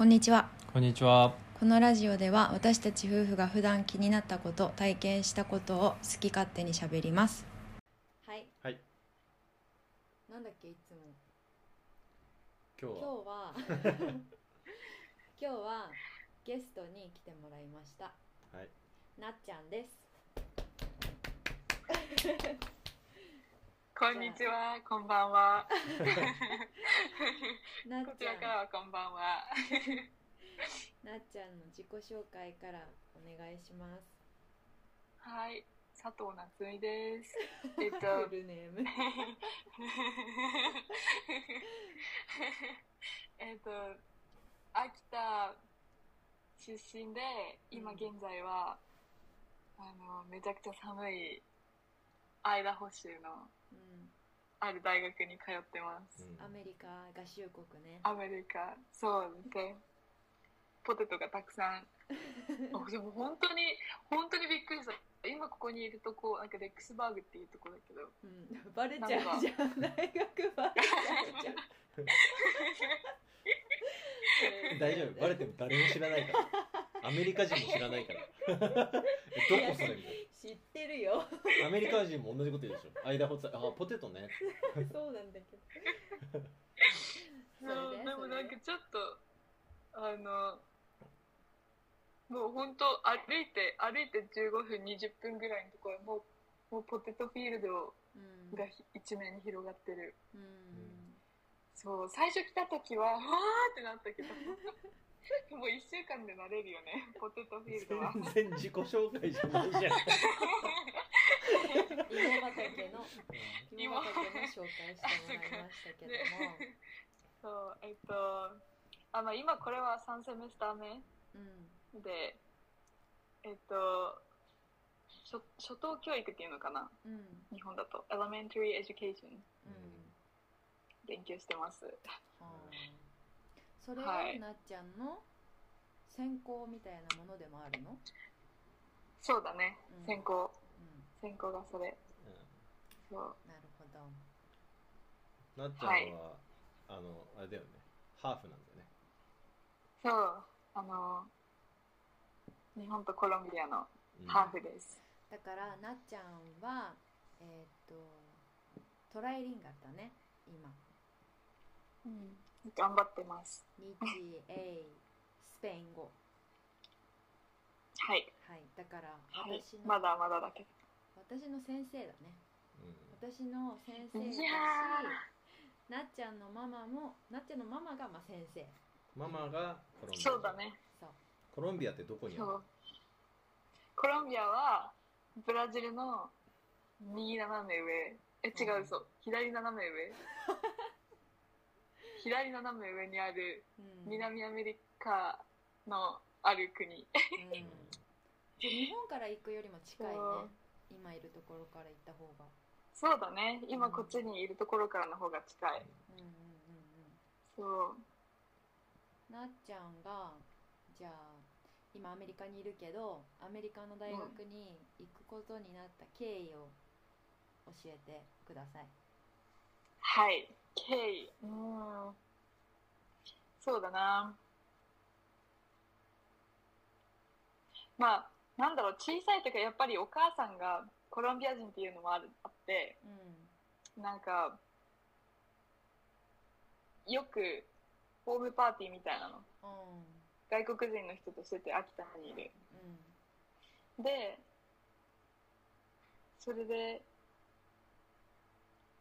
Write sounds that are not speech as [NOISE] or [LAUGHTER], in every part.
こんにちはこんにちは。このラジオでは私たち夫婦が普段気になったこと体験したことを好き勝手にしゃべりますはいはい。なんだっけいつも今日今日は。は今日は [LAUGHS] ゲストに来てもらいましたはい。なっちゃんですこんにちは、こんばんは。なっちゃん。からはこんばんは。なっちゃんの自己紹介からお願いします。はい、佐藤夏美です。[LAUGHS] えっフと、ルネーム。[LAUGHS] えっと、秋田出身で、今現在は、あの、めちゃくちゃ寒いアイダホ州のうんある大学に通ってます。アメリカ合衆国ねアメリカ、そうですね。ポテトがたくさん。[LAUGHS] あでも本当に、本当にびっくりした。今ここにいるとこ、なんかレックスバーグっていうとこだけど、うん、バレちゃうじゃん大学バレちゃう [LAUGHS] 大丈夫。バレても誰も知らないから。アメリカ人も知らないから。え [LAUGHS] どこそれみたい知ってるよな。アメリカ人も同じこと言うでしょ。間ほつあ、ポテトね。[LAUGHS] そうなんだけどそ [LAUGHS] そうれででもなんかちょっと、あの、もう本当歩いて、歩いて15分、20分ぐらいのところもう、もうポテトフィールドうんが一面に広がってる。うんそう、最初来た時は、わーってなったけど、[LAUGHS] [LAUGHS] もう一週間で慣れるよね、ポテトフィールドは。全然自己紹介じゃないじゃん。[LAUGHS] 芋畑の芋畑の紹介してもらいましたけども。そう、えっと、あの、今これは3セメスター目うん。で、えっと、初初等教育っていうのかな？うん。日本だと。elementary education うん。勉強してます。はあそれははいなっちゃんの専攻みたいなものでもあるの？そうだねうん、専攻。う専攻がそれ。そう。んなるほどなっちゃんは、あの、あれだよね。ハーフなんだよね。そう、あの、日本とコロンビアのうんハーフです。だからなっちゃんはえーっとトライリンガルだね今うん。頑張ってます。日英スペイン語はい。はいだからはい。まだまだだけど。私の先生だねうん私の先生だしなっちゃんのママもなっちゃんのママがまあ先生ママがコロンビア。そうだ。ね。そうコロンビアってどこにある？のそう。コロンビアは、ブラジルの右斜め上。え、違う、うんそう。左斜め上。[LAUGHS] 左斜め上にあるうん南アメリカのある国。うん日本から行くよりも近いねそう今いるところから行った方がそうだね。今こっちにいるところからの方が近い。うんうんうんそう。うんなっちゃんがじゃあ今アメリカにいるけどアメリカの大学に行くことになった経緯を教えてくださいはい。経緯。うーん。そうだな。まあ、なんだろう、小さい時はやっぱりお母さんがコロンビア人っていうのもあるあって、うんなんか、よくホームパーティーみたいなの、うん外国人の人としてて秋田にいる。で、それで、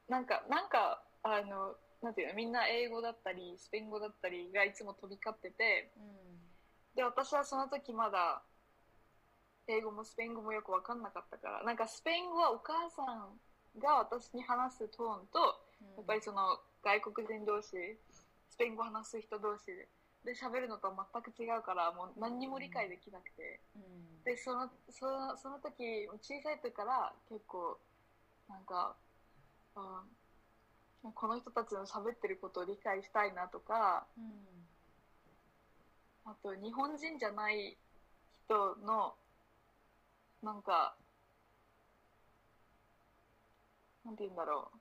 なんか、なんか、あの、なんていうの、みんな英語だったり、スペイン語だったりがいつも飛び交ってて、うん。で、私はその時まだ、英語もスペイン語もよくわかんなかったから、なんかスペイン語はお母さんが私に話すトーンと、うん。やっぱりその外国人同士、スペイン語話す人同士でで喋るのとは全く違うから、もう何にも理解できなくて。うん。で、その、その、その時、小さい時から結構、なんか、あこの人たちの喋ってることを理解したいなとか、うんあと日本人じゃない人の、なんか、なんて言うんだろう。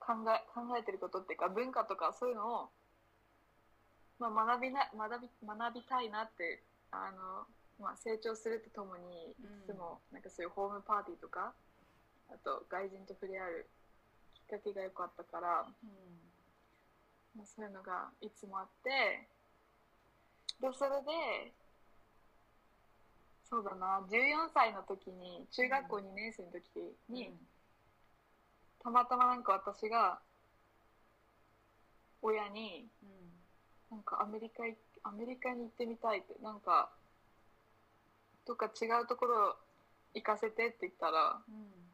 考え、考えてることっていうか文化とかそういうのをまあ、学びな学び学びたいなってあの、まあ、成長するとともにいうんつもなんかそういうホームパーティーとかあと外人と触れ合うきっかけが良かったから、うん。まあ、そういうのがいつもあってでそれでそうだな14歳の時に中学校2年生の時に、たまたまなんか私が親にうん。なんかアメリカいアメリカに行ってみたいってなんかどっか違うところ行かせてって言ったらうん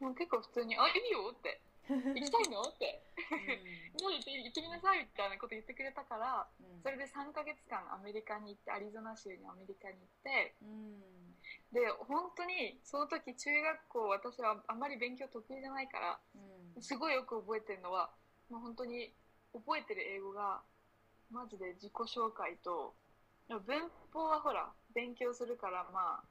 もう結構普通に「あいいよ」って「[LAUGHS] 行きたいの?」って「もう行って行ってみなさい」みたいなこと言ってくれたからうん。それで3ヶ月間アメリカに行ってアリゾナ州にアメリカに行ってうん。で本当にその時中学校私はあんまり勉強得意じゃないからうん。すごいよく覚えてるのはもう本当に覚えてる英語がマジで自己紹介と文法はほら勉強するからまあま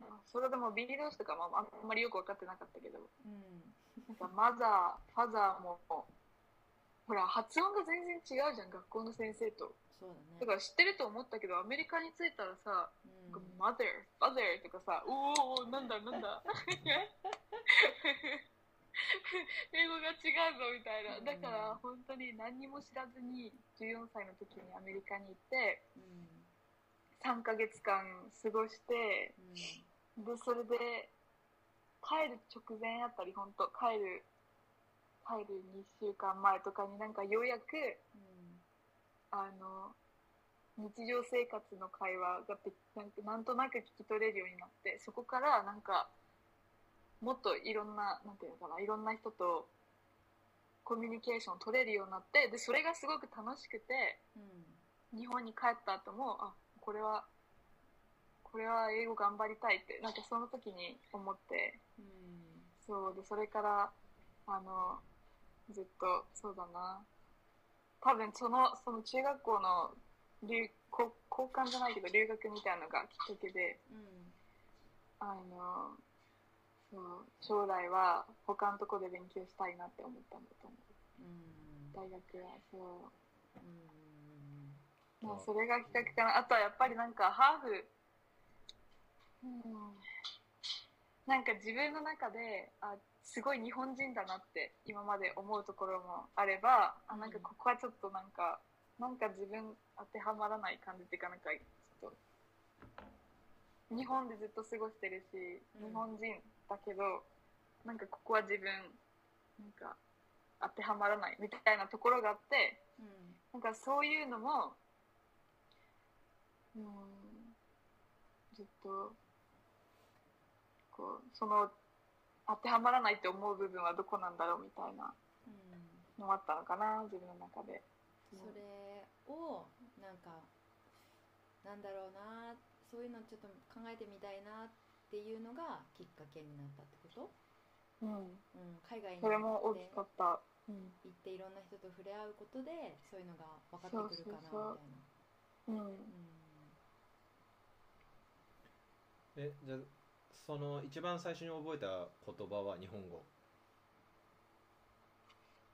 あそれでも B 動詞とかもあんまりよく分かってなかったけど。うん。なんかマザーファザーもほら発音が全然違うじゃん学校の先生と。そうだね。だから知ってると思ったけどアメリカに着いたらさうん。なんか mother father とかさおおなんだなんだ。[LAUGHS] [LAUGHS] 英語が違うぞみたいな。だから本当に何にも知らずに14歳の時にアメリカに行ってうん3ヶ月間過ごしてうん。でそれで帰る直前あたり本当帰る帰る2週間前とかになんかようやくうん。あの日常生活の会話がでなんかなんとなく聞き取れるようになってそこからなんかもっといろんななんていうのかないろんな人とコミュニケーション取れるようになってでそれがすごく楽しくてうん。日本に帰った後もあこれはこれは英語頑張りたいってなんかその時に思って。うん。そうでそれからあのずっとそうだな。多分そのその中学校の留交交換じゃないけど留学みたいなのがきっかけでうん。あのそう将来は他のとこで勉強したいなって思ったんだと思う。うん。大学はそう。ん。う、まあ、それがきっかけかな。あとはやっぱりなんかハーフ。うん。なんか自分の中であすごい日本人だなって今まで思うところもあればあなんかここはちょっとなんかなんか自分当てはまらない感じっていうかなんかちょっと日本でずっと過ごしてるしうん。日本人だけど、なんかここは自分なんか当てはまらないみたいなところがあってうん。なんかそういうのもうん。ずっとこうその当てはまらないって思う部分はどこなんだろうみたいなうん。のがあったのかな自分の中で。それをなんかなんだろうなそういうのちょっと考えてみたいなっていうのがきっかけになったってこと、うん、うん、海外にそれも大きかった。うん。行っていろんな人と触れ合うことでそういうのが分かってくるかなみたいなそう。そううんうんえじゃあその一番最初に覚えた言葉は日本語。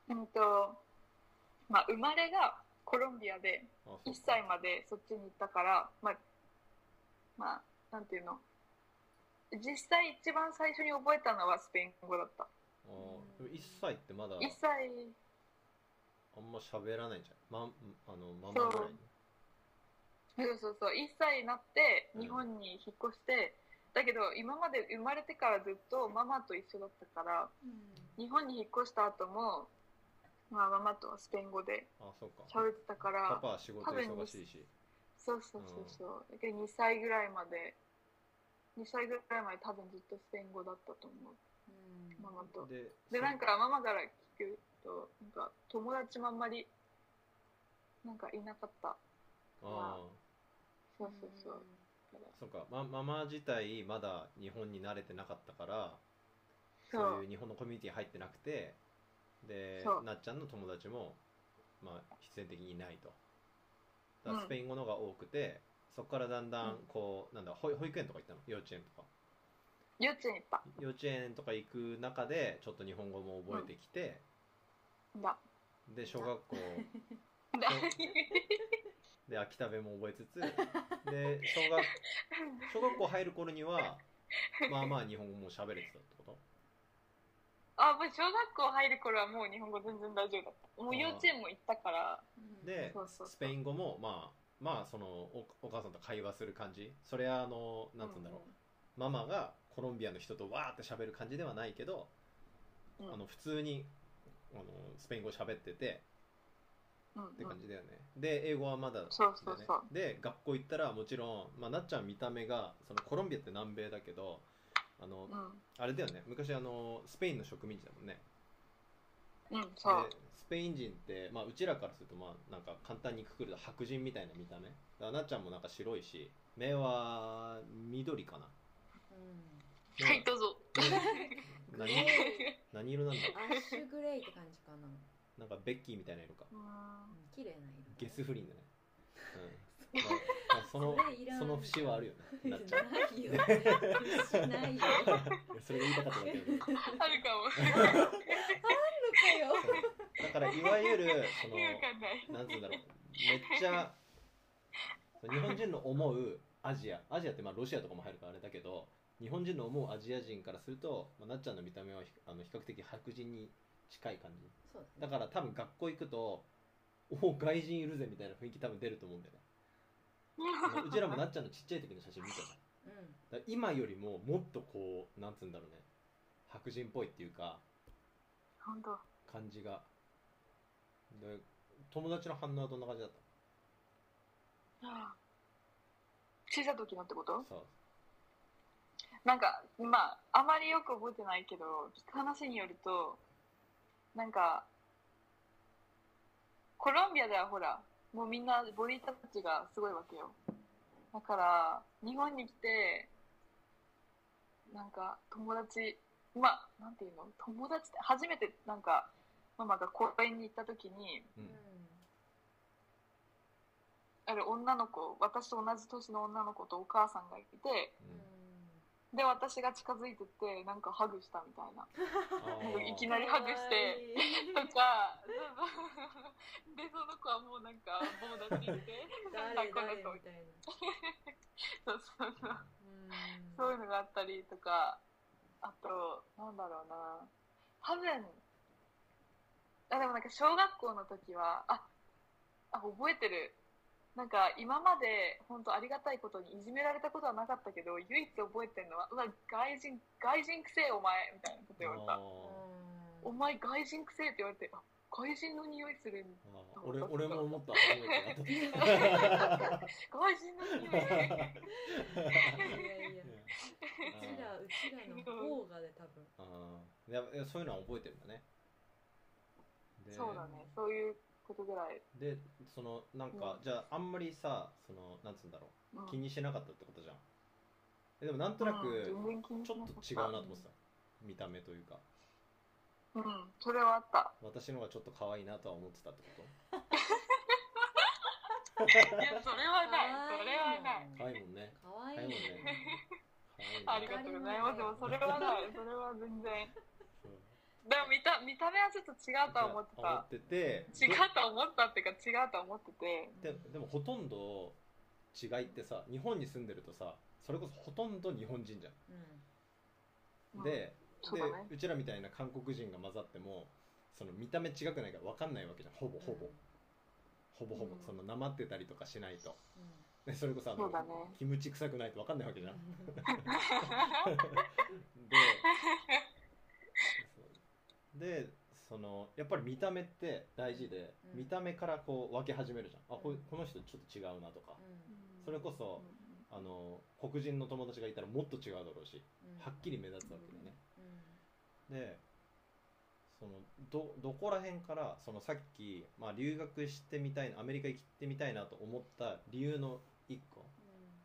うんとまあ、生まれがコロンビアであそう1歳までそっちに行ったから、まあ、まあ、なんていうの？実際一番最初に覚えたのはスペイン語だった。あーでも1歳ってまだ1歳、あんま喋らないんじゃん。まあのママぐらいにそうそうそう、1歳になってうん日本に引っ越して、だけど今まで生まれてからずっとママと一緒だったから、日本に引っ越した後も、まあママとはスペイン語で喋ってたから、パパは仕事忙しいしそうそうそうそう。だけど2歳ぐらいまで、2歳ぐらいまで多分ずっとスペイン語だったと思う。うんママと。でで、なんかママから聞くと、なんか友達もあんまり、なんかいなかった。ああそうそうそう。そうか、ま、ママ自体まだ日本に慣れてなかったからそう。いう日本のコミュニティ入ってなくてでなっちゃんの友達も、まあ、必然的にいないと。だスペイン語のが多くて、そこからだんだんこう、なんだ保保育園とか行ったの？幼稚園とか。幼稚園行った。幼稚園とか行く中でちょっと日本語も覚えてきて、だ。で小学校で秋田弁も覚えつつで小学小学校入る頃にはまあまあ日本語も喋れてたってこと？あ、もう小学校入る頃はもう日本語全然大丈夫だった。もう幼稚園も行ったから、うんでスペイン語もまあまあそのおお母さんと会話する感じ？それはあのなんつうんだろう、ママがコロンビアの人とわーって喋る感じではないけど、うん。あの普通にあのスペイン語喋っててうんって感じだよね、で英語はまだねそうそうそう。で学校行ったらもちろん、まあ、なっちゃん見た目がそのコロンビアって南米だけどあの、うん。うん。あれだよね。昔あのスペインの植民地だもんね。うん、そう。で。スペイン人って、まあ、うちらからするとまあなんか簡単にくくると白人みたいな見た目。だからなっちゃんもなんか白いし目は緑かな。うん。はい、どうぞ。[LAUGHS] 何？何色なんだアッシュグレイって感じかな、なんかベッキーみたいな色か。綺麗な色ゲス不倫だね、[LAUGHS] うん。まあまあ、そのそれいらんその節はあるよね。[LAUGHS] なっちゃんないよ。節 [LAUGHS] ないよそれが言いたかっただけだけど。あるかも。のかよ。だからいわゆるそのわかんない。なんつうんだろう。めっちゃ日本人の思うアジア。アジアってまあロシアとかも入るからあれだけど日本人の思うアジア人からすると、まあ、なっちゃんの見た目はひあの比較的白人に近い感じ。そうだから多分学校行くとお外人いるぜみたいな雰囲気多分出ると思うんだよね。[LAUGHS] うちらもなっちゃんのちっちゃい時の写真見たじゃん。うん。ら今よりももっとこうなんつうんだろうね。白人っぽいっていうか本当。感じが。で友達の反応はどんな感じだった？小さい時のってこと？そう。なんか、まあ、あまりよく覚えてないけど、聞く話によると、なんか、コロンビアではほら、もうみんなボディタッチがすごいわけよ。だから、日本に来て、なんか友達、まあ、なんていうの？友達って初めてなんか、ママが公園に行った時に、ううんん。ある女の子、私と同じ年の女の子とお母さんがいて、うんで、私が近づいてって、なんかハグしたみたいな。いきなりハグしてとか、[LAUGHS] で、その子はもうなんか、棒立ちして、[LAUGHS] 誰誰みたいな [LAUGHS] そうそうそう。うんそういうのがあったりとか、あと、なんだろうな。多分、あ、でもなんか小学校の時は、あ、あ、覚えてる。なんか今まで本当ありがたいことにいじめられたことはなかったけど、唯一覚えてるのは、うわ、外人、外人くせえお前みたいなこと言われた。あお前外人くせえって言われて、あ、外人の匂いする。ーあー俺俺も思った [LAUGHS] 外人の匂い。いやいやいや。うちらうちらの方がで多分。あー。いやいやそういうのは覚えてるんだね。でそうだね、そういうことぐらい。でそのなんか、うんじゃああんまりさそのなんつうんだろうんう気にしなかったってことじゃんえでもなんとなくちょっと違うなと思ってた見た目というかうん、それはあった。私の方がちょっと可愛いなとは思ってたってこ [LAUGHS] いや、それはない。それはない。と可愛いもんねかわいい可愛いもんね [LAUGHS] 可愛いねありがとうございます。でもそれはない。それは全然。うんでも見た見た目はちょっと違うとは思って思たっ。てて。違うと思ったっていうか違うと思ってて。ででもほとんど違いってさ日本に住んでるとさそれこそほとんど日本人じゃん、うん。ででそうだね。うちらみたいな韓国人が混ざってもその見た目違くないから分かんないわけじゃん。ほぼほぼ、ほぼほぼ、うん。そのなまってたりとかしないと。うん。でそれこそあのね。キムチ臭くないと分かんないわけじゃん。[LAUGHS] ででそのやっぱり見た目って大事で、うん。見た目からこう分け始めるじゃん。あここの人ちょっと違うなとか、それこそあの黒人の友達がいたらもっと違うだろうしはっきり目立つわけだよね、でそのどどこら辺からそのさっき、まあ、留学してみたいなアメリカ行ってみたいなと思った理由の一個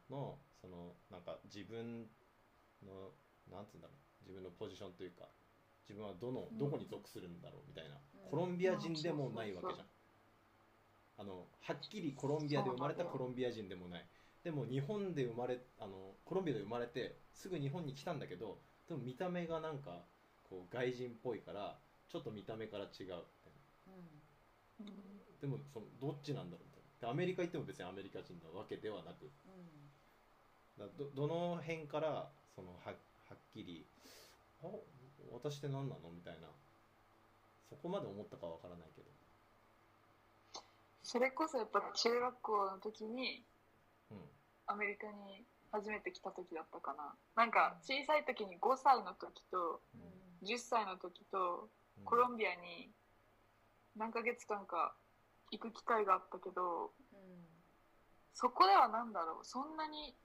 のそのなんか自分のなんつうんだろう。自分のポジションというか自分はどのうん。どこに属するんだろうみたいな、うん。コロンビア人でもないわけじゃん、あのはっきりコロンビアで生まれたコロンビア人でもない。でも日本で生まれあのコロンビアで生まれてすぐ日本に来たんだけどでも見た目がなんかこう外人っぽいからちょっと見た目から違う。みたいなでもそのどっちなんだろうみたいな。アメリカ行っても別にアメリカ人なわけではなく、だどどの辺からそのははっきり「あ私って何なの?」みたいな。そこまで思ったかわからないけど。それこそやっぱ中学校の時にうん。アメリカに初めて来た時だったかな。なんか小さい時に5歳の時と10歳の時とうん。コロンビアに何ヶ月間か行く機会があったけどそこでは何だろう。そんなに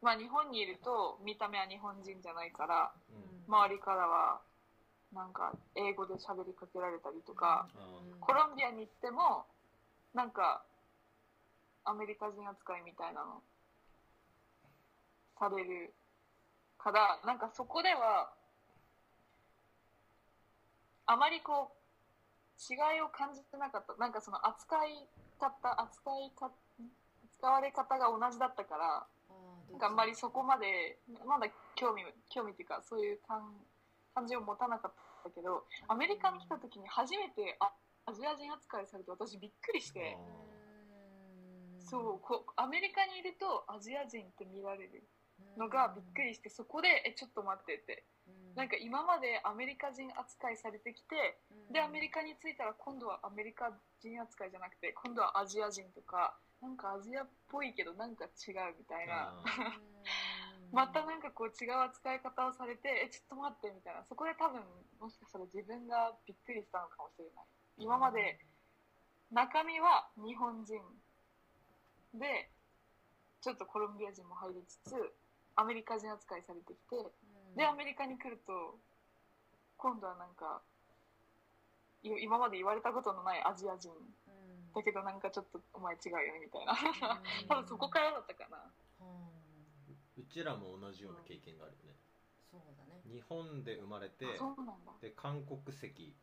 まあ日本にいると見た目は日本人じゃないからうん周りからはなんか英語で喋りかけられたりとかあコロンビアに行ってもなんかアメリカ人扱いみたいなのされるからなんかそこではあまりこう違いを感じてなかった。なんかその扱い方扱いか扱われ方が同じだったからなんかあんまりそこまでまだ興味興味っていうかそういう感感じを持たなかったけどアメリカに来た時に初めてあアジア人扱いされて私びっくりして。そうこうアメリカにいるとアジア人って見られるのがびっくりしてそこで「えちょっと待って」って。なんか今までアメリカ人扱いされてきてでアメリカに着いたら今度はアメリカ人扱いじゃなくて今度はアジア人とかなんかアジアっぽいけどなんか違うみたいな。あまたなんかこう違う扱い方をされてえちょっと待ってみたいな。そこで多分もしかしたら自分がびっくりしたのかもしれない。今まで中身は日本人でちょっとコロンビア人も入りつつアメリカ人扱いされてきてでアメリカに来ると今度はなんかい今まで言われたことのないアジア人だけどなんかちょっとお前違うよねみたいな。多分そこからだったかな。うちらも同じような経験があるよね。そうだね。日本で生まれてで韓国籍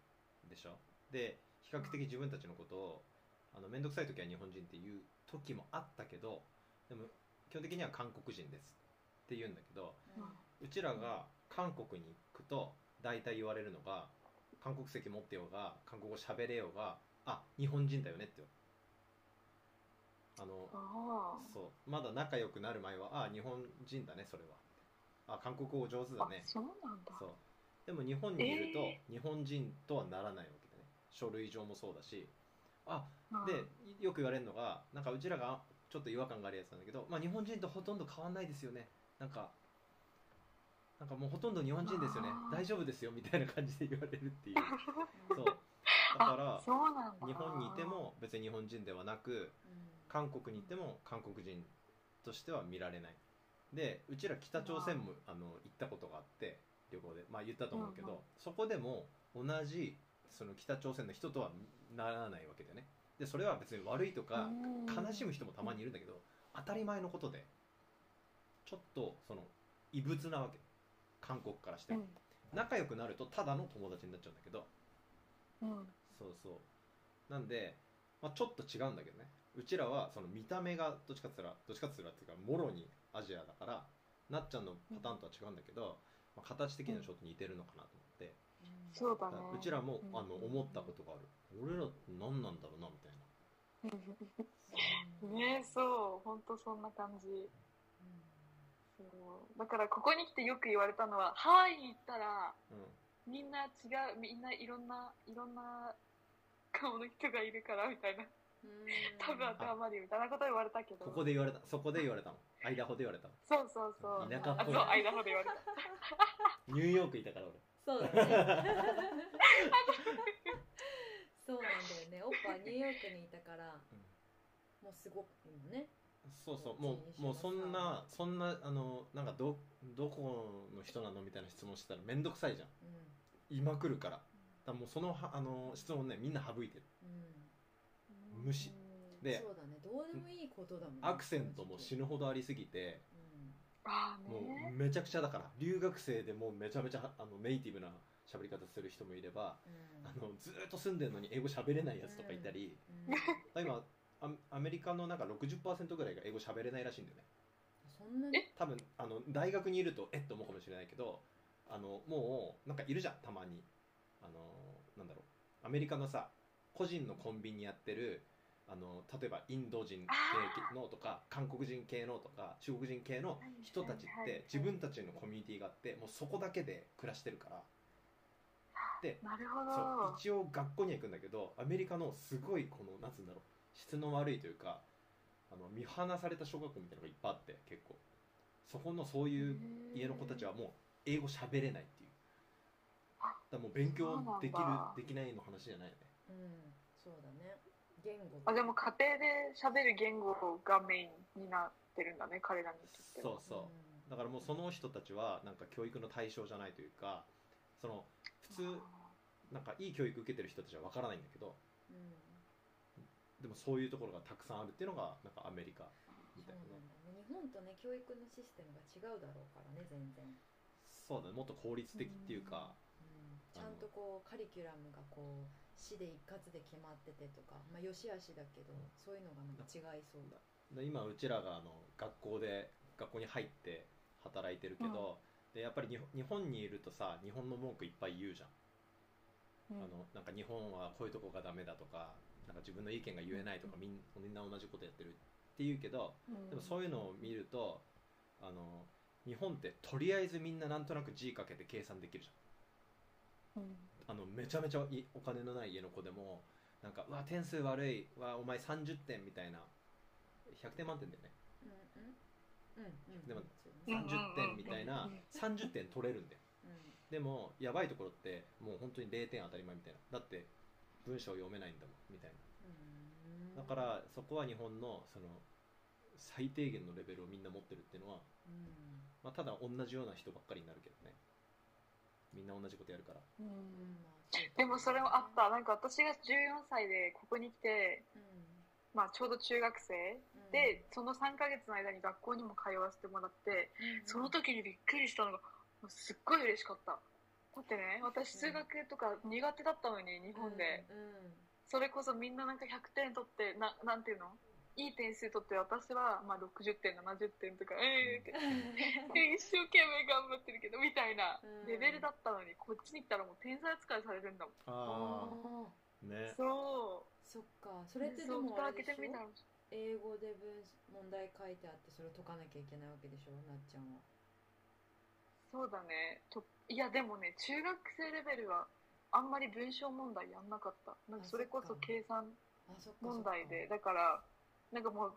でしょ？で比較的自分たちのことをあの面倒くさい時は日本人っていう時もあったけどでも基本的には韓国人ですって言うんだけどうちらが韓国に行くと大体言われるのが韓国籍持ってようが韓国語喋れようがあ日本人だよねって。あのあそう。まだ仲良くなる前はあ日本人だねそれは。あ韓国語上手だね。そうなんだ。そう。でも日本にいると、え日本人とはならないわけだね。書類上もそうだし。あうん。でよく言われるのがなんかうちらがちょっと違和感があるやつなんだけど、まあ、日本人とほとんど変わんないですよね。なんかなんかもうほとんど日本人ですよね。大丈夫ですよみたいな感じで言われるっていう。[LAUGHS] そう。だから日本にいても別に日本人ではなく韓国にいても韓国人としては見られない。でうちら北朝鮮もあの行ったことがあって旅行で。まあ言ったと思うけど、そこでも同じその北朝鮮の人とはならないわけだよね。でそれは別に悪いとかうん。悲しむ人もたまにいるんだけど当たり前のことでちょっとその異物なわけ。韓国からして。仲良くなるとただの友達になっちゃうんだけどうんそうそう。なんで、まあ、ちょっと違うんだけどね。うちらはその見た目がどっちかって言ったらどっちかって言ったらっていうかもろにアジアだからなっちゃんのパターンとは違うんだけど、まあ、形的にはちょっと似てるのかなと思って、そうだね。うちらも、うん。あの思ったことがある。俺ら何なんだろうなみたいな。[LAUGHS] ねそう。本当そんな感じ。そう。だからここに来てよく言われたのはハワイに行ったらうみんな違うみんないろんないろんな顔の人がいるからみたいな。多分当てはまるよみたいなこと言われたけど。んここで言われた。そこで言われたの。アイダホで言われたの。そうそうそう。田舎っぽい。あそう間ほど言われた。ニューヨークいたから俺。そうだね。そうなんだよね。オッパはニューヨークにいたからもうすごく今ね。そうそう。もうもうそんなそんなあのなんかどどこの人なのみたいな質問してたら面倒くさいじゃん。うん。今来るからだもうそのはあの質問ねみんな省いてる。うん。無視。でそうだね。どうでもいいことだもんね。アクセントも死ぬほどありすぎてああもうねめちゃくちゃだから。留学生でもうめちゃめちゃあのネイティブな喋り方する人もいればうん。あのずーっと住んでるのに英語喋れないやつとかいたり、うん。今アアメリカのなんか60%ぐらいが英語喋れないらしいんだよね。そんなに？多分あの大学にいるとえっと思うかもしれないけどあのもうなんかいるじゃんたまにあのなんだろう。アメリカのさ個人のコンビニやってるあの例えばインド人系のとか韓国人系のとか中国人系の人たちって自分たちのコミュニティがあってもうそこだけで暮らしてるから。でなるほど。そう一応学校には行くんだけどアメリカのすごいこのなんつうんだろう質の悪いというかあの見放された小学校みたいなのがいっぱいあって結構。そこのそういう家の子たちはもう英語喋れないだもう勉強できるできないの話じゃないよね。うん。そうだね。言語。あでも家庭で喋る言語がメインになってるんだね彼らにとってそうそう。だからもうその人たちはなんか教育の対象じゃないというかその普通なんかいい教育受けてる人たちは分からないんだけどうん。でもそういうところがたくさんあるっていうのがなんかアメリカみたいなね。なんだね。日本とね教育のシステムが違うだろうからね全然、そうだね。もっと効率的っていうかうん、ちゃんとこうカリキュラムがこう市で一括で決まっててとかまあ良し悪しだけどそういうのがなんか違いそうだ。で今うちらがあの学校で学校に入って働いてるけど、でやっぱり日本日本にいるとさ日本の文句いっぱい言うじゃん、あのなんか日本はこういうとこがダメだとかなんか自分の意見が言えないとかみんみんな同じことやってるって言うけどでもそういうのを見るとあの日本ってとりあえずみんななんとなく字かけて計算できるじゃんあのめちゃめちゃいお金のない家の子でもなんか「うわ点数悪い。わお前30点」みたいな。100点満点だよね。でもそうね30点みたいな30点取れるんだよ。うん。でもやばいところってもう本当に0点当たり前みたいな。だって文章読めないんだもんみたいうん。なだからそこは日本のその最低限のレベルをみんな持ってるっていうのは、うん。まあ、ただ同じような人ばっかりになるけどねみんな同じことやるから。でもそれもあった。なんか私が14歳でここに来て、うん。まあ、ちょうど中学生うん。でその3ヶ月の間に学校にも通わせてもらってうん。その時にびっくりしたのがもうすっごい嬉しかった。だってね私数学とか苦手だったのに日本で、うん。それこそみんななんか100点取ってななんていうの？いい点数取って私はまあ60点70点とかえーって。で [LAUGHS] 一生懸命頑張ってるけどみたいなうん。レベルだったのにこっちに来たらもう天才扱いされるんだもん。あああね。そそっか。うそれってでもあれ英語で文問題書いてあってそれを解かなきゃいけないわけでしょなっちゃんは。そうだね。といやでもね中学生レベルはあんまり文章問題やんなかった。なんかそれこそ計算問題で。だからなんかもう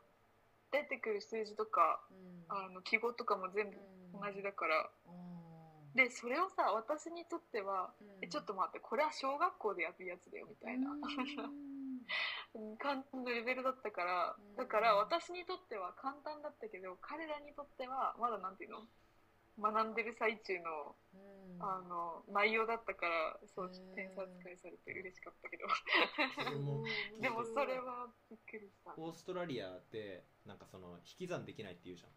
出てくる数字とかうん。あの記号とかも全部同じだから。あーでそれをさ私にとってはうん。えちょっと待ってこれは小学校でやるやつだよみたいな。うん。[LAUGHS] 感じのレベルだったからうん。だから私にとっては簡単だったけど彼らにとってはまだなんていうの？学んでる最中のうん。あの内容だったからそう点差扱いされて嬉しかったけど。[LAUGHS] でもそれはびっくりした。オーストラリアでなんかその引き算できないって言うじゃん。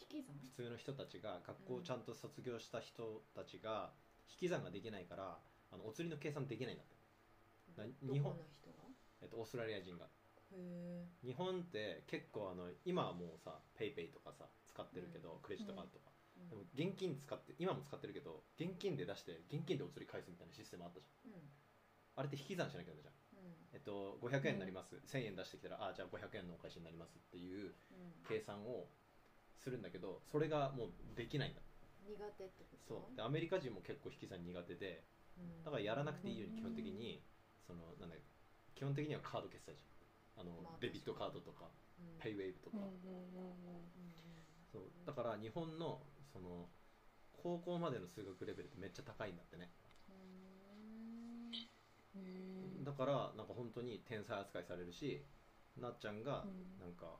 引き算？普通の人たちが学校をちゃんと卒業した人たちが引き算ができないからあのお釣りの計算できないんだって、日本？この人が？えっと、オーストラリア人が。日本って結構あの今はもうさペイペイとかさ使ってるけど、うん。クレジットカードとか、でも現金使って今も使ってるけど現金で出して現金でお釣り返すみたいなシステムあったじゃん。うん。あれって引き算しなきゃダメじゃん。えっと、500円になります、1000円出してきたらあじゃあ500円のお返しになりますっていううん。計算をするんだけどそれがもうできないんだ。苦手ってこと？そう。でアメリカ人も結構引き算苦手でうん。だからやらなくていいように基本的にそのなんだ基本的にはカード決済じゃん。あの、まあデビットカードとかうん。ペイウェイブとか、そう。だから日本のその高校までの数学レベルってめっちゃ高いんだってね。うんだからなんか本当に天才扱いされるしなっちゃんがなんか、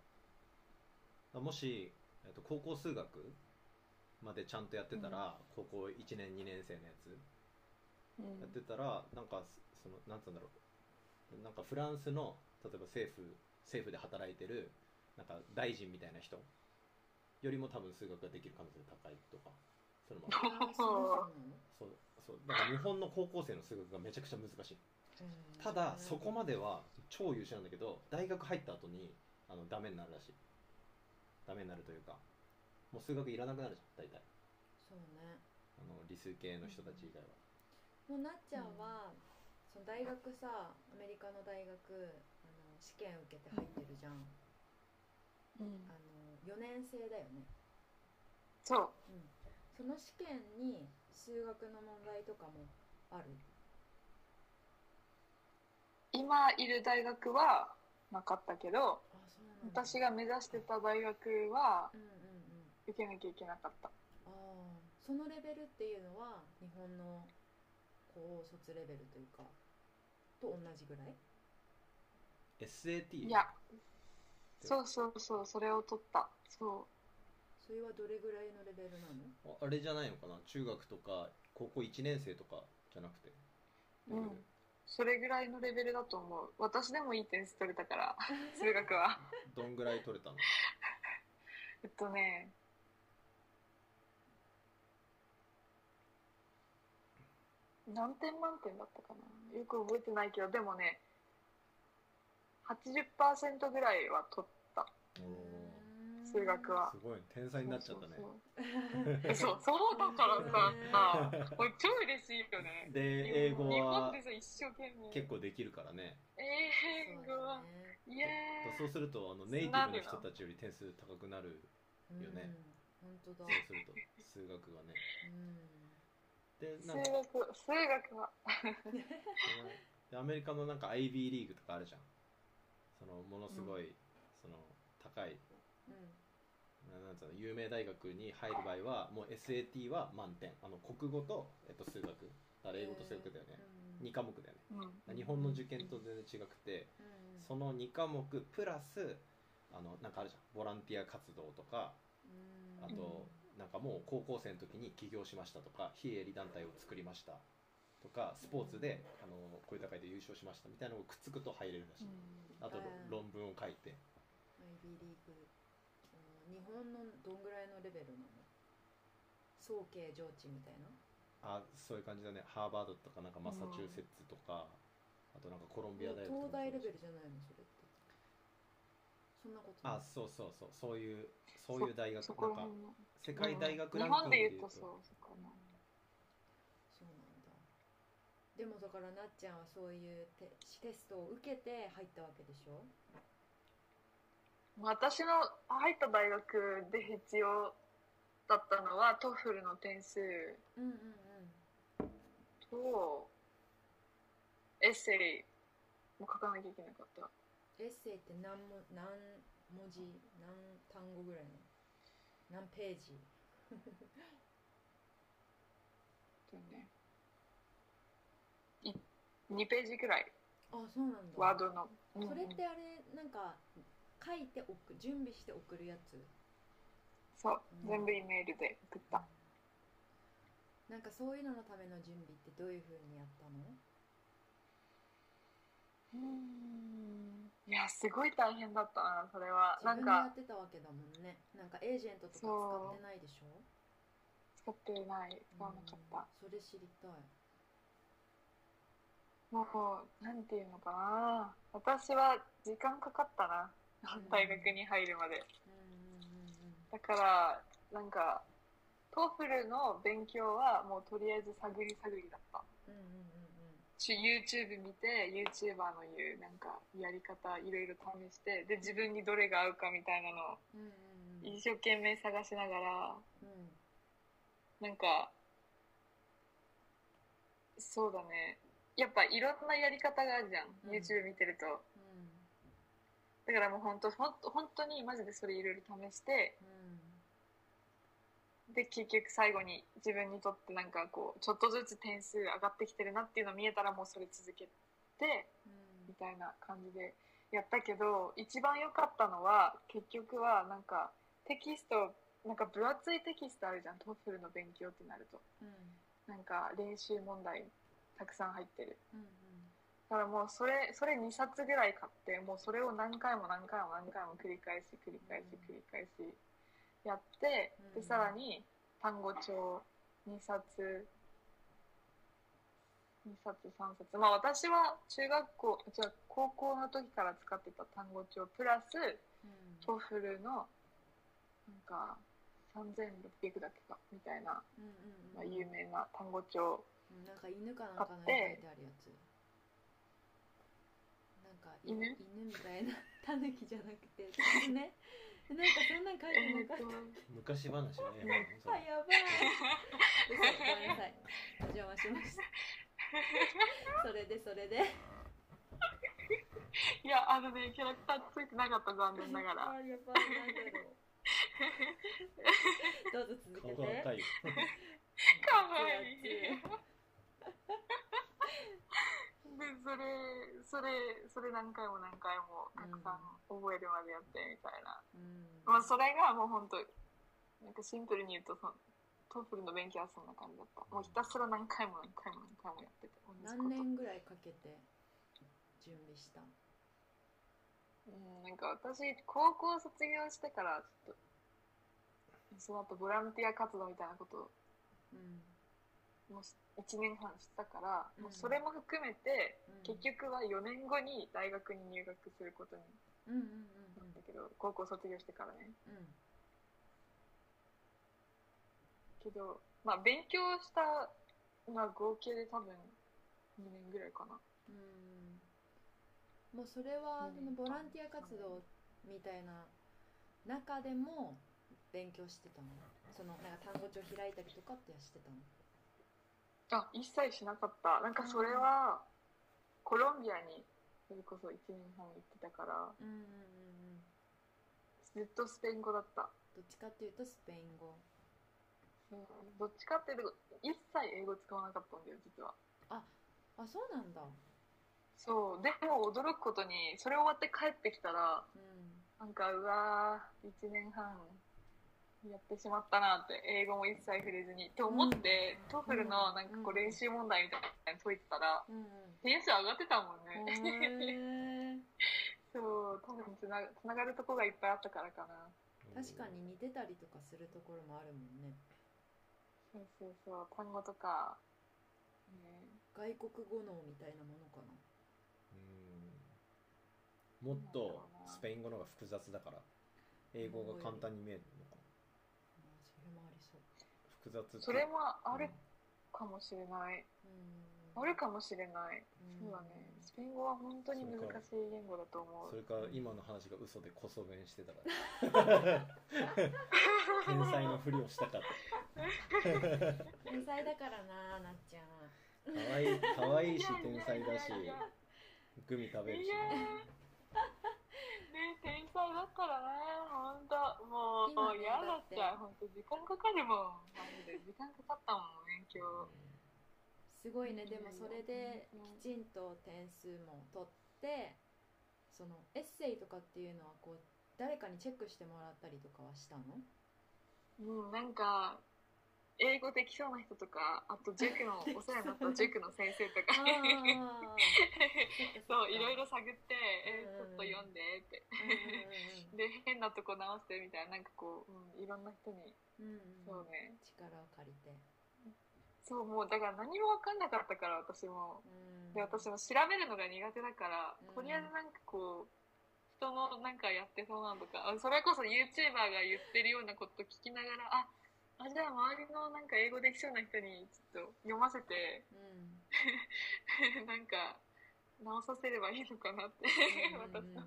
もし、えっと、高校数学までちゃんとやってたら、高校1年2年生のやつやってたらなんかそのなんつうんだろう。なんかフランスの例えば政府政府で働いてるなんか大臣みたいな人よりも多分数学ができる可能性が高いとかそういうのもある。[LAUGHS] あそうそうそうだから日本の高校生の数学がめちゃくちゃ難しい。うん。ただそこまでは超優秀なんだけど大学入った後にあのダメになるらしい。ダメになるというかもう数学いらなくなるじゃん大体。そうね。あの理数系の人たち以外は、もうなっちゃんは、その大学さアメリカの大学あの試験受けて入ってるじゃん、うん、あの4年生だよね。そう、うん、その試験に数学の問題とかもある？今いる大学はなかったけど私が目指してた大学は受けなきゃいけなかった、ああそのレベルっていうのは日本の高卒レベルというかと同じぐらい？SAT? いやそうそうそうそれを取った。そう。それはどれぐらいのレベルなの？あれじゃないのかな？中学とか高校1年生とかじゃなくて。うん。それぐらいのレベルだと思う。私でもいい点数取れたから [LAUGHS] 数学は。どんぐらい取れたの？[LAUGHS] えっとね何点満点だったかな？よく覚えてないけどでもね80%ぐらいは取った数学は。すごい天才になっちゃったね。そうそう。[LAUGHS] だからさ [LAUGHS] これ超嬉しいよね。で英語は一生懸命。結構できるからね。英語。はイエー。イそうするとあのネイティブの人たちより点数高くなるよね。本当だ。そうすると数学がね。で数学数学は。でアメリカのなんか IB リーグとかあるじゃん。そのものすごい、うん、その高いなんつうの有名大学に入る場合はもう SAT は満点。あの国語と、えっと、数学。だ英語と数学だよね、えー、2科目だよね、うん、日本の受験と全然違くて、うん、その2科目プラスあのなんかあるじゃん。ボランティア活動とか、うん、あとなんかもう高校生の時に起業しましたとか非営利団体を作りました。とかスポーツであのこういう高いで優勝しましたみたいなのがくっつくと入れるらしい、あと論文を書いてリーグ日本のどんぐらいのレベルなの？早慶上智みたいな？あそういう感じだね。ハーバードとかなんかマサチューセッツとか、あとなんかコロンビア大学東大レベルじゃないのそれって。そんなことあそうそうそう。そういうそういう大学なんか世界大学ランクで言うとそうそかなそうなんだ。でもだからなっちゃんはそういうテテストを受けて入ったわけでしょ？私の入った大学で必要だったのは TOEFL の点数とエッセイも書かなきゃいけなかった。エッセイって何も何文字何単語ぐらいの？何ページ？ね2ページくらい。あそうなんだ。ワードの、それってあれなんか書いておく準備して送るやつ。そう、うん、全部イメールで送った、なんかそういうののための準備ってどういうふうにやったの？うん。いやすごい大変だったなそれは。自分でやってたわけだもんね。なんかエージェントとか使ってないでしょ？使ってない。使わなかった、それ知りたい。もうなんていうのかな。私は時間かかったな大学に入るまで、だからなんか TOEFL の勉強はもうとりあえず探り探りだった、YouTube 見て YouTuber の言うなんかやり方いろいろ試してで自分にどれが合うかみたいなのを一生懸命探しながら、なんかそうだね。やっぱいろんなやり方があるじゃん、YouTube 見てると、だからもう本当ほん本当にマジでそれいろいろ試して、うん、で結局最後に自分にとってなんかこうちょっとずつ点数上がってきてるなっていうの見えたらもうそれ続けて、うん、みたいな感じでやったけど一番良かったのは結局はなんかテキストなんか分厚いテキストあるじゃん TOEFL の勉強ってなると、うん、なんか練習問題たくさん入ってる。うんだからもうそれそれ2冊ぐらい買ってもうそれを何回も何回も何回も繰り返し繰り返し繰り返しやって、でさらに単語帳2冊2冊3冊。まあ私は中学校じゃ高校の時から使ってた単語帳プラス、TOEFL のなんか3600だけかみたいな、まあ、有名な単語帳なんか犬かなんかの書いてあるやつか犬犬みたいな [LAUGHS] タヌキじゃなくてね。なんかそんなん書いてなかった、昔話ね。あやばい。ごめんなさい。お邪魔しました。それでそれで。[LAUGHS] いやあのねキャラクターついてなかった残念ながら。あやばいなんだろう [LAUGHS] どうぞ続けて。顔が赤いかわい。いでそれそれそれ何回も何回もたくさん覚えるまでやってみたいな、うん、まあそれがもう本当なんかシンプルに言うとその TOEFL の勉強はそんな感じだった。もうひたすら何回も何回も何回もやってて何年ぐらいかけて準備した？うんなんか私高校卒業してからちょっとその後ボランティア活動みたいなことを、うん、もう1年半したから、うん、もうそれも含めて、うん、結局は4年後に大学に入学することになったけど、高校卒業してからね、けどまあ勉強したまあ合計で多分2年ぐらいかな。うん。もうそれはそのボランティア活動みたいな中でも勉強してたの？そのなんか単語帳開いたりとかってしてたの？あ一切しなかった。なんかそれはコロンビアにそれこそ1年半行ってたから、うんうんうん、ずっとスペイン語だった。どっちかっていうとスペイン語、うん、どっちかっていうと一切英語使わなかったんだよ実は。ああそうなんだ。そう。でも驚くことにそれ終わって帰ってきたら、うん、なんかうわー1年半やってしまったなって英語も一切触れずに。と思って、 TOEFL のなんかこう練習問題みたいなの解いてたら、点数上がってたもんね、[LAUGHS] そう多分つなつながるとこがいっぱいあったからかな。確かに似てたりとかするところもあるもんね。そうそうそう単語とか、ね、外国語能みたいなものかな。うんもっとスペイン語の方が複雑だから英語が簡単に見えるの複雑それもあるかもしれない、うん、あるかもしれない、うん、そうだね。スペイン語は本当に難しい言語だと思う。それか今の話が嘘でこそ弁してたから。[LAUGHS] 天才のふりをしたかった。[LAUGHS] 天才だからななっちゃん。かわいいかわいいし天才だしグミ食べるしね。ね天才だからね。本当もう嫌だっちゃう。本当時間かかるもん。マジで時間かかったもん勉強。すごいね。でもそれできちんと点数も取ってそのエッセイとかっていうのはこう誰かにチェックしてもらったりとかはしたの？うんなんか英語できそうな人とかあと塾の [LAUGHS] お世話になった塾の先生とか。そういろいろ探って「えー、ちょっと読んで」って。で変なとこ直してみたいななんかこう、うん、いろんな人に、うんうん、そうね。力を借りて。そうもうだから何も分かんなかったから私も、うん、で私も調べるのが苦手だから、とりあえずなんかこう人のなんかやってそうなのとかそれこそ YouTuber が言ってるようなこと聞きながらああじゃあ周りのなんか英語できそうな人にちょっと読ませて、うん、[LAUGHS] なんか直させればいいのかなって私は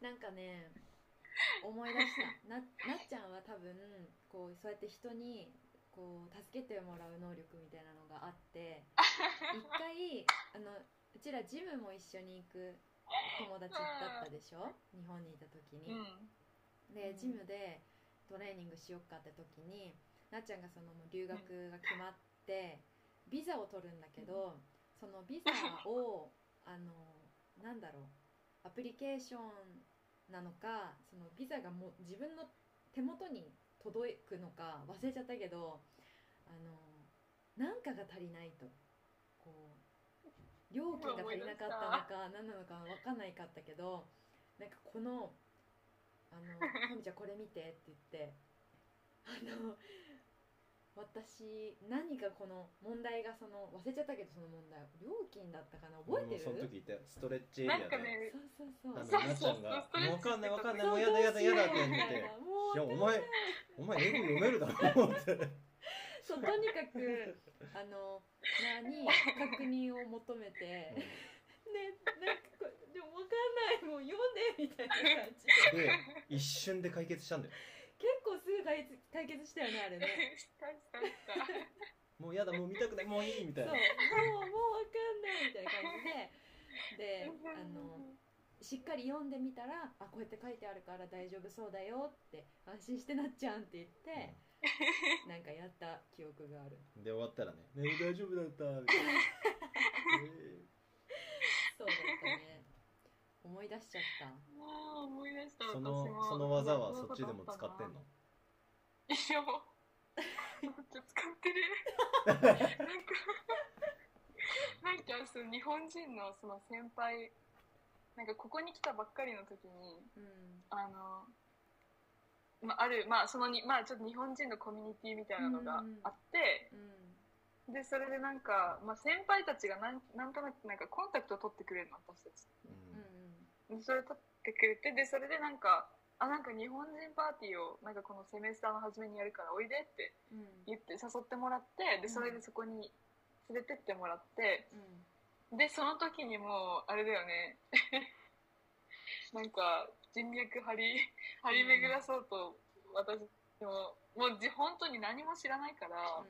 なんかね思い出した。ななっちゃんは多分こうそうやって人にこう助けてもらう能力みたいなのがあって一回あのうちらジムも一緒に行く友達だったでしょ？日本にいた時に。うん、でジムで、トレーニングしよっかって時になっちゃんがその留学が決まってビザを取るんだけどそのビザをあのなんだろうアプリケーションなのかそのビザがも自分の手元に届くのか忘れちゃったけどあのなんかが足りないと。こう料金が足りなかったのか何なのか分かんないかったけどなんかこのあの「[LAUGHS] みちゃんこれ見て」って言ってあの私何かこの問題がその忘れちゃったけどその問題料金だったかな覚えてる？その時言ってストレッチエリアで、ね、そうそうそう。なんかなっちゃんが「分かんない分か。んないもうやだやだやだ」って言って「いやお前お前英語読めるだろ」って。そうとにかくあの何？確認を求めてねなんかこれでも分かんないもう読んでみたいな感じ。でで一瞬で解決したんだよ。結構すぐ解決解決したよねあれね。したしたしたもうやだもう見たくないもういいみたそいうな。もうもう分かんないみたいな感じで。であのしっかり読んでみたらあこうやって書いてあるから大丈夫そうだよって安心してなっちゃんって言って、なんかやった記憶がある。で終わったらね「ね大丈夫だった」みたいな、[LAUGHS] えそうだったね。思い出しちゃった。ああ思い出したーその私も。その技はそっちでも使ってんの？いやもうめっちゃ使ってる。なんかなんかその日本人のその先輩なんかここに来たばっかりの時にうん。あの、まあ、あるまあそのにまあちょっと日本人のコミュニティみたいなのがあって、うんでそれでなんか、まあ、先輩たちがなんなんとなくなんかコンタクトを取ってくれるの私たち。うん。うんでそれ取ってくれてでそれでなんかあなんか日本人パーティーをなんかこのセメスターの初めにやるからおいでってうん。言って誘ってもらってでそれでそこに連れてってもらってうん。でその時にもうあれだよね。[LAUGHS] なんか人脈張り張り巡らそうと私ももうじ本当に何も知らないから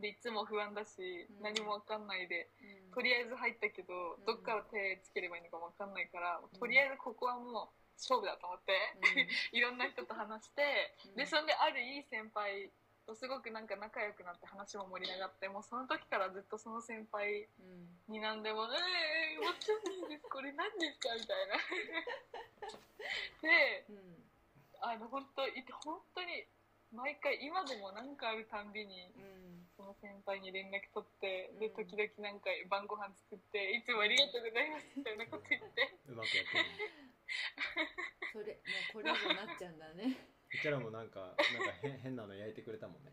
でいつも不安だしうん。何も分かんないでうん。とりあえず入ったけどん。どっから手つければいいのか分かんないからん。とりあえずここはもう勝負だと思って [LAUGHS] いろんな人と話してうん。でそんであるいい先輩とすごくなんか仲良くなって話も盛り上がってもうその時からずっとその先輩うん。になんでも「ええー、わかんないです。これ何ですか?」みたいな。[LAUGHS] でうん。あの本当いて本当に毎回今でも何かあるたんびにうんその先輩に連絡取ってでうん。時々なんか晩ご飯作って「いつもありがとうございます」みたいなこと言って。うまくやってる。[LAUGHS] それもうこれ以上なっちゃうんだね。うちらもなんかなんか変変なの焼いてくれたもんね。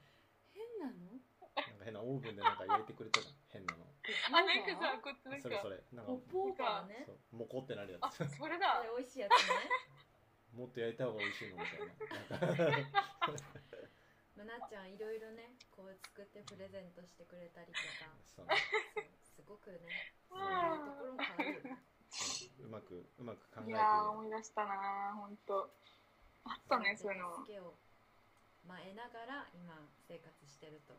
変なの？なんか変なオーブンでなんか焼いてくれたじゃん。変なの。あなんか？さこっちなんそれそかれ。なんかポーカーね。そう。モコってなるやあつそれだ。あれ美味しいやつね。[LAUGHS] もっと焼いた方が美味しいのみたいな。なんかまあなっちゃんいろいろねこう作ってプレゼントしてくれたりとか。そう。すごくねそういうところもあるよね。うまくうまく考えいてやー思い出したなー本当あったねそういうの。助けをまあ得ながら今生活してると。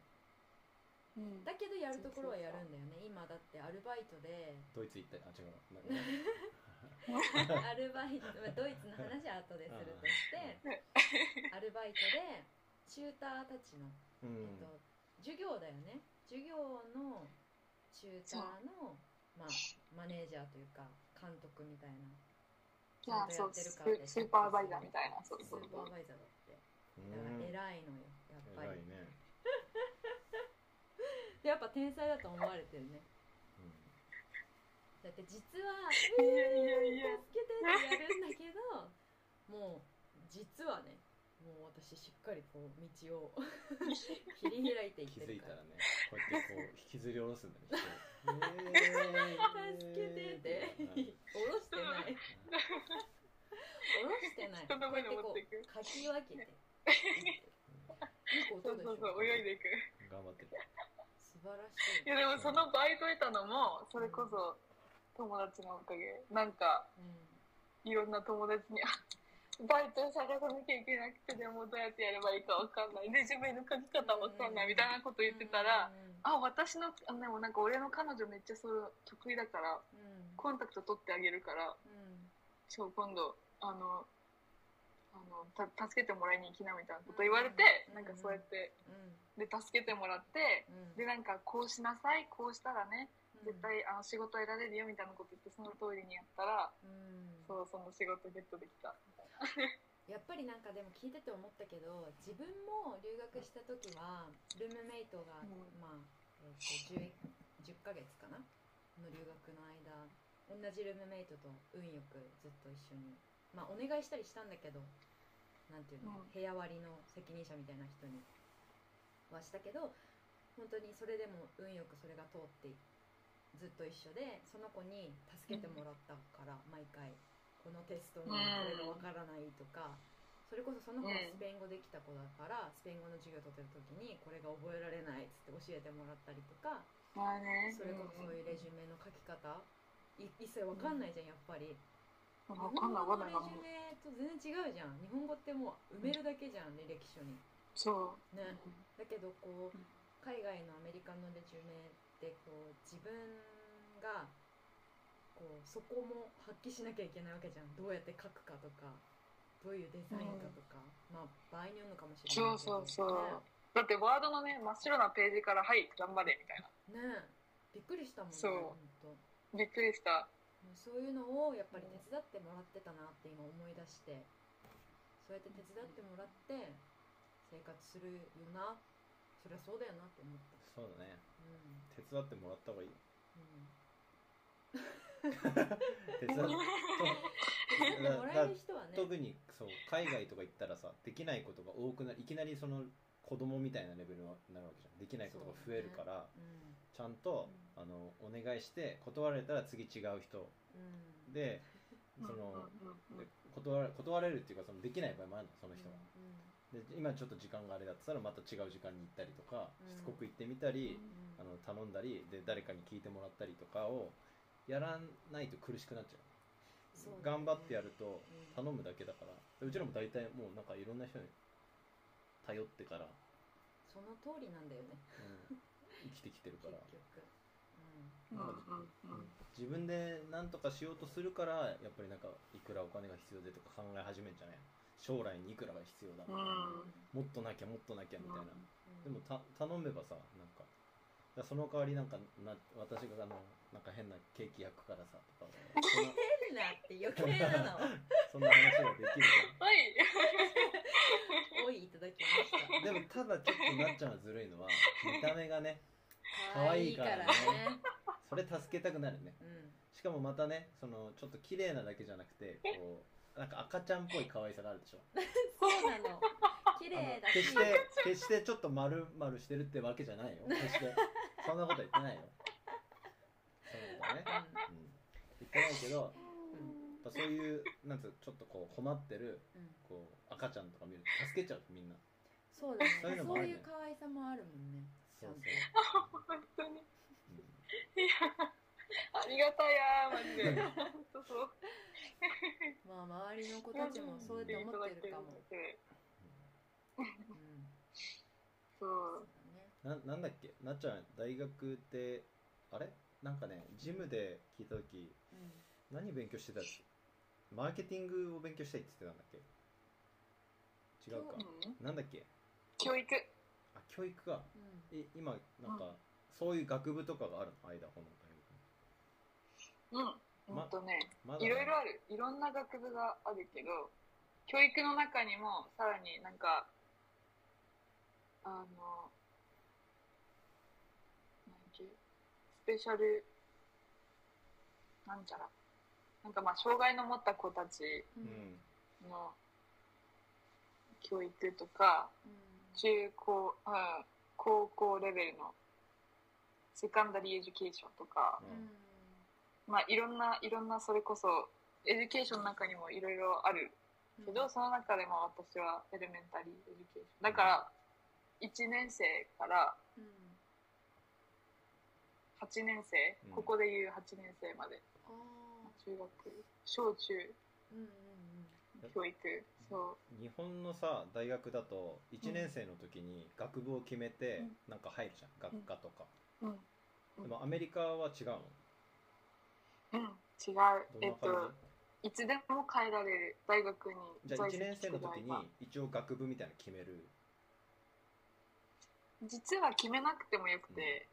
うん。だけどやるところはやるんだよね。今だってアルバイトで。ドイツ行ったあ違う。な [LAUGHS] [LAUGHS] アルバイトまあドイツの話は後でするとして。アルバイトでチューターたちの、うえんっと、授業だよね。授業のチューターの、まあ、マネージャーというか監督みたいな。ちゃんとやってそうスるからってスーパーバイザーみたいな。そうスそう。そうーパーバイザーだって。うだからん偉いのよやっぱり。偉いね。で [LAUGHS] やっぱ天才だと思われてるね。うん。だって実はいやいやいや助けてってやるんだけどもう実はねもう私しっかりこう道を [LAUGHS] 切り開いていっ気てるから。づいたらねこうやってこう引きずり下ろすんだね人を。助けてって。下ろしてない。下ろしてない。人の上に持っていく。こうやってこうかき分けていいこそうそうそう泳いでいく。頑張ってる。素晴らしい。いやでもそのバイト得たのもそれこそ友達のおかげ。なんかうん。いろんな友達にあバイト探さなきゃいけなくてでもどうやってやればいいかわかんない。レジュメの書き方わかんないみたいなこと言ってたらうん。あ私のあでもなんか俺の彼女めっちゃそれ得意だからうん。コンタクト取ってあげるからうん。そう今度あのあのた助けてもらいに行きなみたいなこと言われて、うん。なんかそうやってうん。で助けてもらってうん。でなんかこうしなさいこうしたらねうん。絶対あの仕事得られるよみたいなこと言ってその通りにやったらうん。そうその仕事ゲットできたやっぱりなんかでも聞いてて思ったけど自分も留学した時はルームメイトが、うん。まあ、えー、と 10, 10ヶ月かな？の留学の間同じルームメイトと運よくずっと一緒にまあお願いしたりしたんだけどなんていうの、うん。部屋割りの責任者みたいな人にはしたけど本当にそれでも運よくそれが通ってずっと一緒でその子に助けてもらったから、毎回このテストのこれがわからないとか、それこそその子はスペイン語できた子だから、スペイン語の授業を取ってる時にこれが覚えられないっつって教えてもらったりとかそれこそそういうレジュメの書き方一切わかんないじゃんやっぱり。日本語のレジュメと全然違うじゃん。日本語ってもう埋めるだけじゃん履歴書に。そう。ね。だけどこう海外のアメリカのレジュメってこう自分がこうそこも発揮しなきゃいけないわけじゃん。どうやって書くかとかどういうデザインかとか、うん、まあ場合によるのかもしれないけど。そうそうそう、ね、だってワードのね真っ白なページから「はい頑張れ」みたいな。ね。びっくりしたもんねそう。びっくりした。そういうのをやっぱり手伝ってもらってたなって今思い出して。そうやって手伝ってもらって生活するよな。そりゃそうだよなって思った。そうだね、うん、手伝ってもらった方がいい。よ、うん手伝ってもらえる人はね。特にそう海外とか行ったらさできないことが多くなるいきなりその子供みたいなレベルになるわけじゃん。できないことが増えるから、ね。うん、ちゃんと、うん、あのお願いして断られたら次違う人、うん、でその、で断断れるっていうかそのできない場合もあるのその人は、で今ちょっと時間があれだったらまた違う時間に行ったりとか、しつこく行ってみたり、あの頼んだりで誰かに聞いてもらったりとかをやらないと苦しくなっちゃう。う、ね、頑張ってやると頼むだけだから、うちらも大体もうなんかいろんな人に頼ってからその通りなんだよね、うん、生きてきてるから。[LAUGHS] うん、自分で何とかしようとするからやっぱりなんかいくらお金が必要でとか考え始めるんじゃない。将来にいくらが必要だ、うん、もっとなきゃもっとなきゃみたいな、でもた頼めばさなんかその代わりなんかな私があのなんか変なケーキ焼くからさとか。変なって余計なの。そんな話ができるはい。おいいただきました。でもただちょっとなっちゃんがずるいのは見た目がね可愛いからね。それ助けたくなるね、うん、しかもまたねそのちょっと綺麗なだけじゃなくてこうなんか赤ちゃんっぽい可愛さがあるでしょ。そうなの。綺麗だし。決して決してちょっと丸々してるってわけじゃないよ。決して。そんなこと言ってないよそうだね、うん、言ってないけど、うん、そういうなんつうちょっとこう困ってる、こう赤ちゃんとか見ると助けちゃうみんな。そうだね。そういうそういう可愛さもあるもんね。そうそう。本当に、うん、いやありがたやマジで。[LAUGHS] まあ周りの子たちもそうやって思ってるかも、うん、そう。ななんだっけ？なっちゃん大学ってあれ？なんかねジムで聞いた時、うん、何勉強してたっけ？マーケティングを勉強したいって言ってたんだっけ？違うか、うん、なんだっけ？教育。あ教育か、うん、え今なんか、そういう学部とかがあるの？間この大学うん。ほんとね、ま、いろいろある。いろんな学部があるけど教育の中にもさらになんかあのペシャルなんちゃら。なんかまあ障害の持った子たちの教育とか、中高、うん、高校レベルのsecondary education とか、うん、まあいろんないろんなそれこそ education の中にもいろいろある。けど、うん、その中でも私は elementary education。だから1年生から8年生、うん、ここでいう8年生まで。中学。小中、うんうんうん、教育。そう。日本のさ大学だと1年生の時に学部を決めてなんか入るじゃん、学科とか、うん、でもアメリカは違うの？うん。違う。えっといつでも変えられる。大学にじゃあ1年生の時に一応学部みたいなの決める？実は決めなくてもよくて、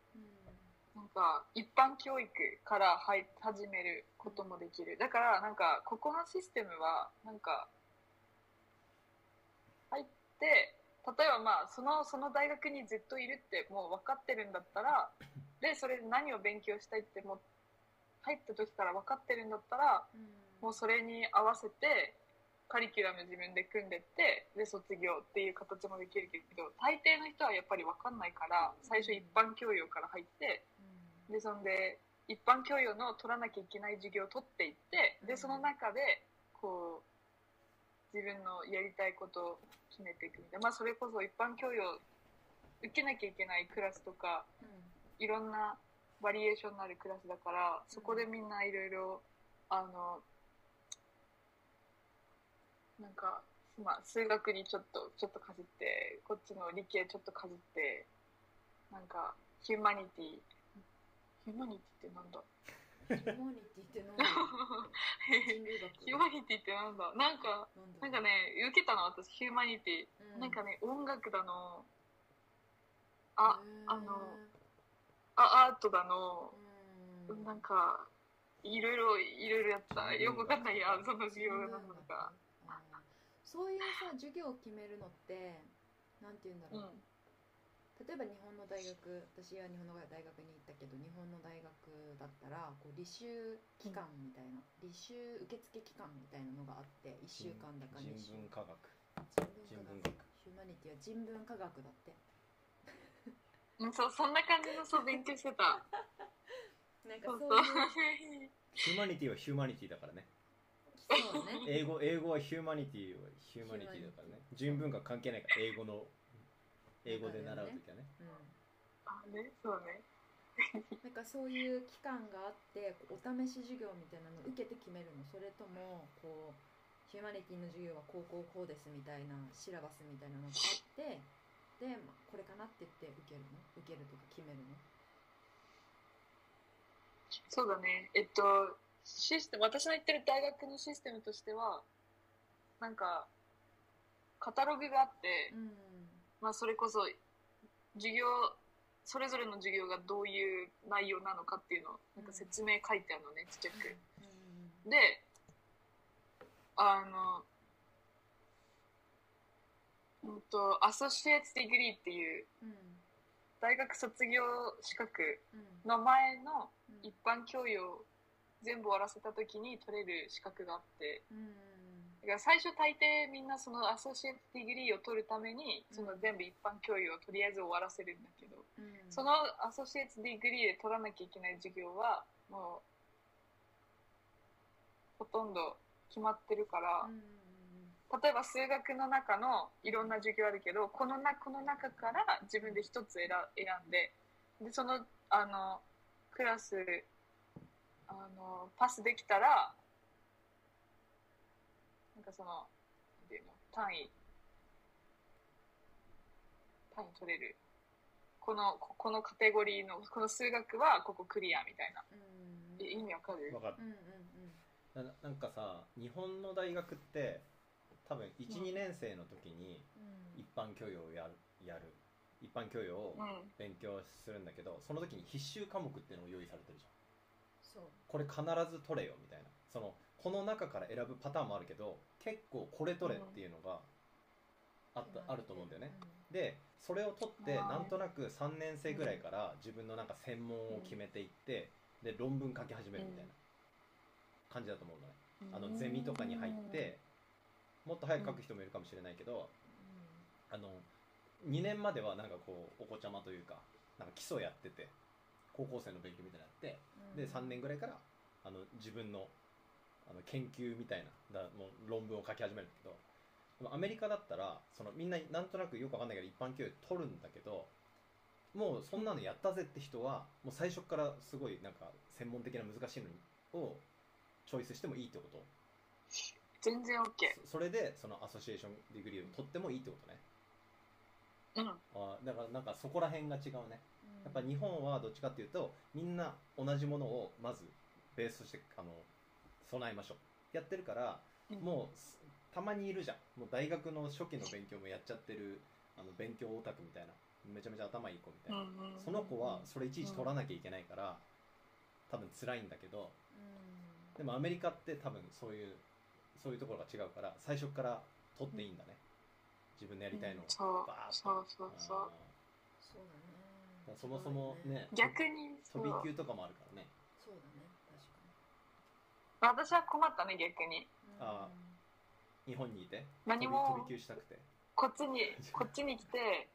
なんか一般教育から入始めることもできる。だからなんかここのシステムはなんか入って例えばまあそのその大学にずっといるってもう分かってるんだったらでそれで何を勉強したいっても入った時から分かってるんだったら、もうそれに合わせてカリキュラム自分で組んでってで卒業っていう形もできるけど大抵の人はやっぱり分かんないから最初一般教養から入ってでそんで一般教養の取らなきゃいけない授業を取っていってでその中でこう自分のやりたいことを決めていくみたいな、まあ、それこそ一般教養受けなきゃいけないクラスとか、いろんなバリエーションのあるクラスだからそこでみんないろいろあのなんか、まあ、数学にちょっとちょっとかじってこっちの理系ちょっとかじってなんかヒューマニティヒューマニティってなんだ？ヒューマニティってなんだ？人類学？ヒューマニティってなんだ？なんかなんかね受けたの私ヒューマニティ、うん、なんかね音楽だの。ああのあアートだの、うん、なんかいろいろいろいろやった。よくわかんないやその授業なのか、そういうさ授業を決めるのってなんて言うんだろう、うん例えば日本の大学私は日本の大学に行ったけど日本の大学だったらこう履修期間みたいな、うん、履修受付期間みたいなのがあって1週間だか2週人文科学。人文科学。 humanity は人文科学だって。うんそうそんな感じのそう勉強してた。[LAUGHS] なんかそういう。[LAUGHS] ヒューマニティはヒューマニティだからね。そうね。英語英語は humanity は humanity だからね。人文科関係ないから英語の英語で習う時はね、うん、あねそうね。[LAUGHS] なんかそういう期間があってお試し授業みたいなのを受けて決めるの。それともこう humanity の授業は高校こうですみたいなシラバスみたいなのがあってで、まあ、これかなって言って受けるの？受けるとか決めるの？そうだね。えっとシステム私の行ってる大学のシステムとしてはなんかカタログがあって、うんまあ、それこそ授業それぞれの授業がどういう内容なのかっていうのをなんか説明書いてあるのねちっちゃく。であのうんと associate's degree っていう大学卒業資格の前の一般教養を全部終わらせた時に取れる資格があって。うんだから最初大抵みんなその associate degree を取るためにその全部一般教養をとりあえず終わらせるんだけど、うん、その associate degree で取らなきゃいけない授業はもうほとんど決まってるから、うん、例えば数学の中のいろんな授業あるけどこのなこの中から自分で一つ選選んででそのあのクラスあのパスできたらなんかその、なんていうの、単位、単位取れる。この、このカテゴリーの、この数学はここクリアみたいな。うん、意味わかる？わかる。うんうんうん、ななんかさ、日本の大学って、多分1、うん、2年生の時に一般教養をやる。やる。一般教養を勉強するんだけど、うん、その時に必修科目っていうのを用意されてるじゃん。そう。これ必ず取れよみたいな。そのこの中から選ぶパターンもあるけど結構これ取れっていうのがあった、あると思うんだよね、でそれを取ってなんとなく3年生ぐらいから自分のなんか専門を決めていって、で論文書き始めるみたいな感じだと思うんだね、あのゼミとかに入ってもっと早く書く人もいるかもしれないけど、あの2年まではなんかこうお子ちゃまというかなんか基礎やってて高校生の勉強みたいなのやって、で3年ぐらいからあの自分のあの研究みたいなだもう論文を書き始めるんだけどでもアメリカだったらそのみんななんとなくよくわかんないけど一般教養取るんだけどもうそんなのやったぜって人はもう最初からすごいなんか専門的な難しいのをチョイスしてもいいってこと。全然 OK それでその associate degree を取ってもいいってことね。うん。あだからなんかそこら辺が違うね、やっぱ日本はどっちかっていうとみんな同じものをまずベースとしてあの備えましょう。やってるから、もうたまにいるじゃん。もう大学の初期の勉強もやっちゃってるあの勉強オタクみたいな。めちゃめちゃ頭いい子みたいな、その子はそれいちいち取らなきゃいけないから、多分辛いんだけど、でもアメリカって多分そういうそういうところが違うから最初から取っていいんだね、自分のやりたいのを。バーッと。そうそうそう。そうだね。そもそもね逆に飛び級とかもあるからね私は困ったね逆に。ああ日本にいて？何も。飛び級したくて？こっちに [LAUGHS] こっちに来て。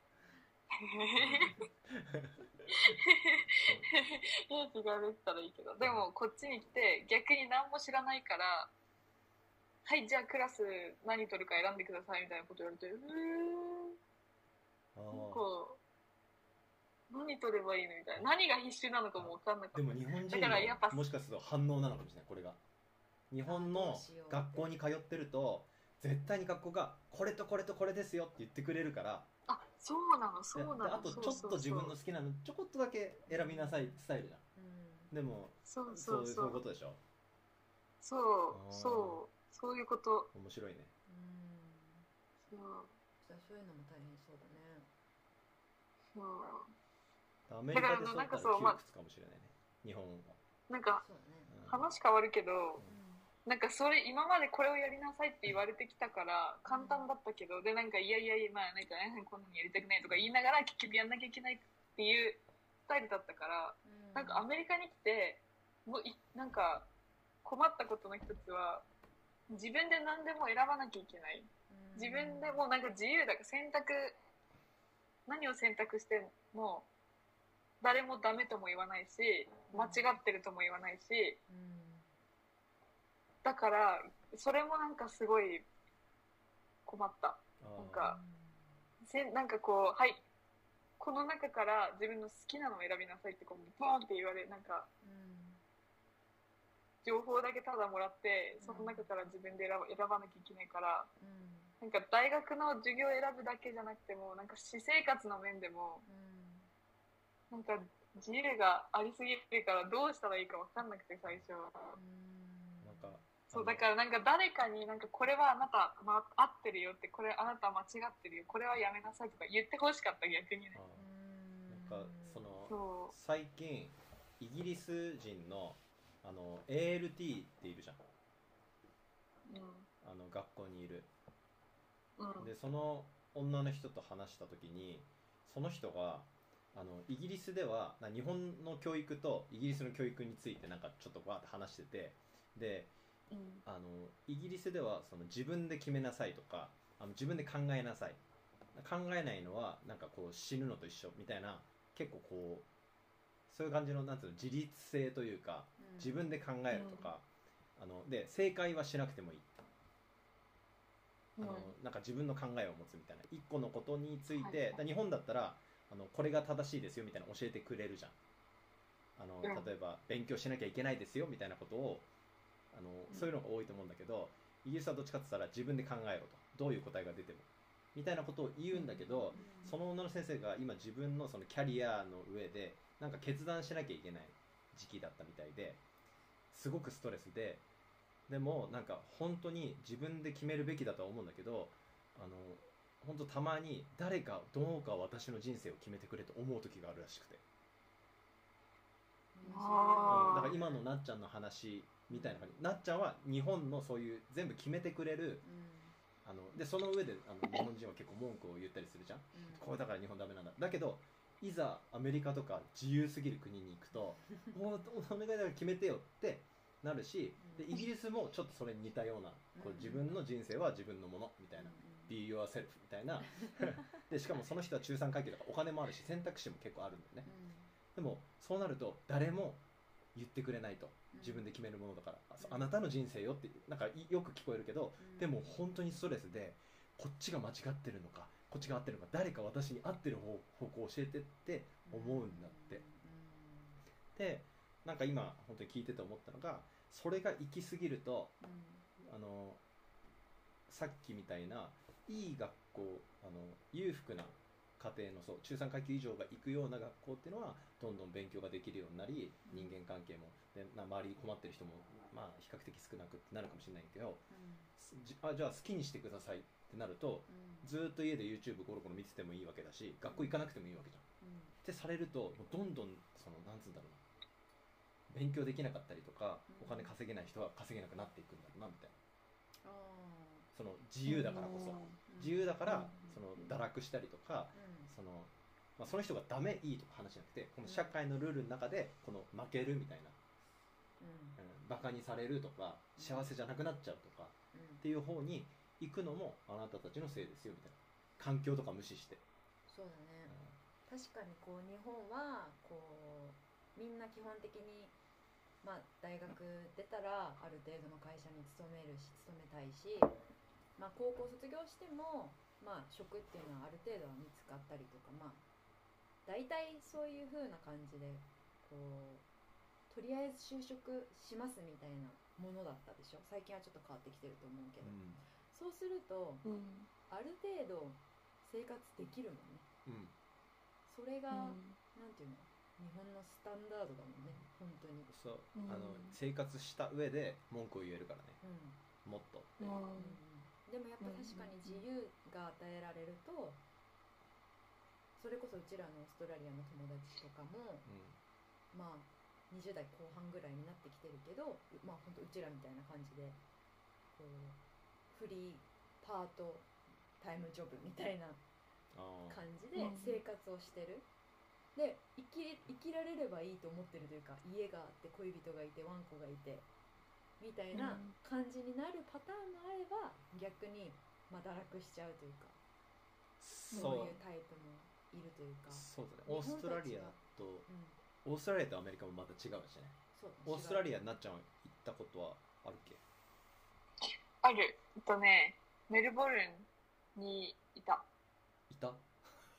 兵器 [LAUGHS] が出てたらいいけど。でもこっちに来て逆に何も知らないからはいじゃあクラス何取るか選んでくださいみたいなこと言われてうーん。なんか何取ればいいのみたいな。何が必修なのかも分かんなかった。でも日本人のもしかすると反応なのかもしれないこれが日本の学校に通ってると絶対に学校がこれとこれとこれですよって言ってくれるから。あそうなのそうなのあとちょっと自分の好きなのちょこっとだけ選びなさいスタイルじゃん、うん、でもそうそうそう。いうことでしょ。そうそうそういうこと。面白いね。うん。そう。そういうのも大変そうだね。そう。アメリカでそうったら窮屈かもしれないね、日本は。なんか、話変わるけど、なんかそれ今までこれをやりなさいって言われてきたから簡単だったけど、でなんかいやいやいやまあなんか、ね、[LAUGHS] こんなにやりたくないとか言いながら結局やんなきゃいけないっていうスタイルだったから、なんかアメリカに来てもういなんか困ったことの一つは自分で何でも選ばなきゃいけない。自分でもうなんか自由だから選択何を選択しても誰もダメとも言わないし間違ってるとも言わないし、だからそれもなんかすごい困った。なんかせなんかこうはいこの中から自分の好きなのを選びなさいってこうボーンって言われなんか、情報だけただもらってその中から自分で選ば選ばなきゃいけないから、なんか大学の授業を選ぶだけじゃなくてもなんか私生活の面でも、なんか自由がありすぎるからどうしたらいいか分かんなくて最初。なん。かそうだからなんか誰かになんかこれはあなた、ま、合ってるよってこれあなた間違ってるよ。これはやめなさいとか言ってほしかった逆にね。なんかその最近イギリス人のあの ALT っているじゃん、うん、あの学校にいる、うん、でその女の人と話した時にその人があのイギリスでは日本の教育とイギリスの教育についてなんかちょっとわって話しててであのイギリスではその自分で決めなさいとかあの自分で考えなさい。考えないのはなんかこう死ぬのと一緒みたいな結構こうそういう感じのなんうの自立性というか、自分で考えるとか、あので正解はしなくてもいい。あの、なんか自分の考えを持つみたいな一個のことについて、日本だったらあのこれが正しいですよみたいな教えてくれるじゃん。あの例えば勉強しなきゃいけないですよみたいなことをあのそういうのが多いと思うんだけどイギリスはどっちかって言ったら自分で考えろと。どういう答えが出ても。みたいなことを言うんだけど、その女の先生が今自分のそのキャリアの上でなんか決断しなきゃいけない時期だったみたいですごくストレスででもなんか本当に自分で決めるべきだとは思うんだけどあの本当たまに誰かどうか私の人生を決めてくれと思う時があるらしくて。だから今のなっちゃんの話みたいな感じ。なっちゃんは日本のそういう全部決めてくれる、うん、あのでその上であの日本人は結構文句を言ったりするじゃん、うん、これだから日本ダメなんだ。だけどいざアメリカとか自由すぎる国に行くと「[LAUGHS] もうお願いだから決めてよ」ってなるしでイギリスもちょっとそれに似たようなこう自分の人生は自分のものみたいな「be yourself」みたいな。[LAUGHS] でしかもその人は中産階級だからお金もあるし選択肢も結構あるんだよね、でもそうなると誰も言ってくれないと自分で決めるものだから、うん、あなたの人生よってなんかよく聞こえるけど、うん、でも本当にストレスでこっちが間違ってるのかこっちが合ってるのか誰か私に合ってる方向を教えてって思うんだって、でなんか今本当に聞いてて思ったのがそれが行き過ぎると、あのさっきみたいないい学校あの裕福な家庭のそう中産階級以上が行くような学校っていうのはどんどん勉強ができるようになり人間関係もでな周りに困ってる人もまあ比較的少なくなるかもしれないけど、うん、じあじゃあ好きにしてくださいってなると、うん、ずっと家で YouTube ゴロゴロ見ててもいいわけだし学校行かなくてもいいわけじゃん。うん、ってされるともうどんどんそのなんつうんだろうな。勉強できなかったりとか、お金稼げない人は稼げなくなっていくんだろうなみたいな。その自由だからこそ、自由だから、その堕落したりとか、そのまあ、その人がダメいいとか話じゃなくてこの社会のルールの中でこの負けるみたいな、うん。うん、バカにされるとか幸せじゃなくなっちゃうとか、うん、っていう方に行くのもあなたたちのせいですよみたいな。環境とか無視して。そうだね、うん、確かにこう日本はこうみんな基本的にまあ大学出たらある程度の会社に勤めるし勤めたいしまあ高校卒業してもまあ、職っていうのはある程度は見つかったりとか、まあ、大体そういう風な感じでこうとりあえず就職しますみたいなものだったでしょ？最近はちょっと変わってきてると思うけど、うん。そうするとうん。ある程度生活できるもんね。うん。それが、うん。なんていうの？日本のスタンダードだもんね。本当に。そう。うん。あの生活した上で文句を言えるからね。うん。もっとうん。うんでもやっぱ確かに自由が与えられるとそれこそうちらのオーストラリアの友達とかもうまあ20代後半ぐらいになってきてるけどまあほんとうちらみたいな感じでこうフリーパートタイムジョブみたいな感じで生活をしてる、で生き生きられればいいと思ってるというか家があって恋人がいてワンコがいてみたいなうん。感じになるパターンもあれば逆にまあ堕落しちゃうというかそう。いうタイプもいるというか。そうだね。オーストラリアとうん。オーストラリアとアメリカもまた違うしねそうオーストラリアアなっちゃんは行ったことはあるっけ？ある。えっとねメルボルンにいた。いた？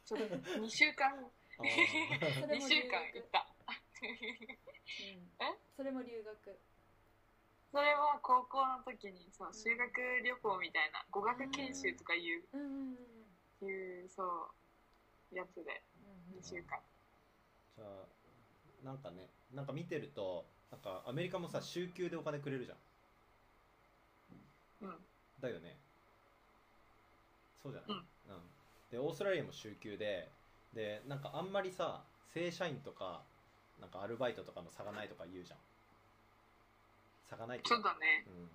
ちょっと2週間。あー。それ2も留週間行学った [LAUGHS] うん。え？それも留学それは高校の時にそう修学旅行みたいな語学研修とかいううん。うんうんうん。いうそうやつでうん2週間。じゃあなんかねなんか見てるとなんかアメリカもさ週休でお金くれるじゃん。うん。だよね。そうじゃない、うん。でオーストラリアも週休ででなんかあんまりさ正社員とかなんかアルバイトとかの差がないとか言うじゃん差がないうだね。うん、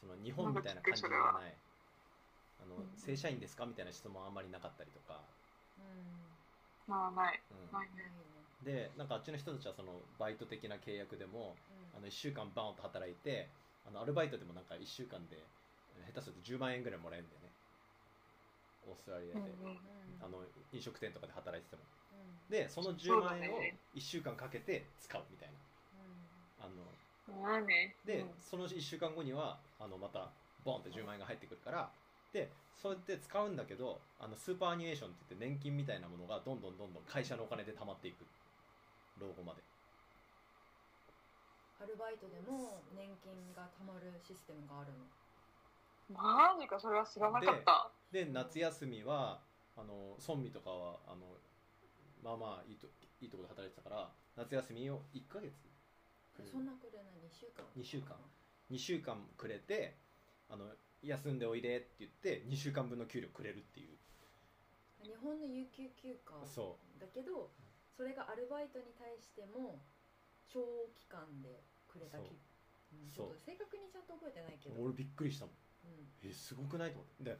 その日本みたいな感じじゃない。あの、うん。正社員ですかみたいな質問あんまりなかったりとか、うまあない。うん。ないでなんかあっちの人たちはそのバイト的な契約でもあの1週間バーンと働いてあのアルバイトでもなんか1週間で下手すると10万円ぐらいもらえるんだよね。オーストラリアで、うんうんあの飲食店とかで働いてても。うん。でその10そうだ万円をね。1週間かけて使うみたいな。あのまあね。で、うん。その1週間後にはあのまたボンって10万円が入ってくるからでそうやって使うんだけどあのスーパーアニュエーションって言って年金みたいなものがどんどんどんどん会社のお金で貯まっていく。老後まで。アルバイトでも年金がたまるシステムがあるの？マジかそれは知らなかった。で夏休みはあの村民とかはあのまあまあいいといいところで働いてたから夏休みを1ヶ月そんなくれない。2週間。2週間。2週間くれてあの休んでおいでって言って2週間分の給料くれるっていう。日本の有給休暇そだけどそれがアルバイトに対しても長期間でくれたき、う。ん、ちそう。ょっと正確にちゃんと覚えてないけど、う俺びっくりしたもん。うん。えすごくないと思って。で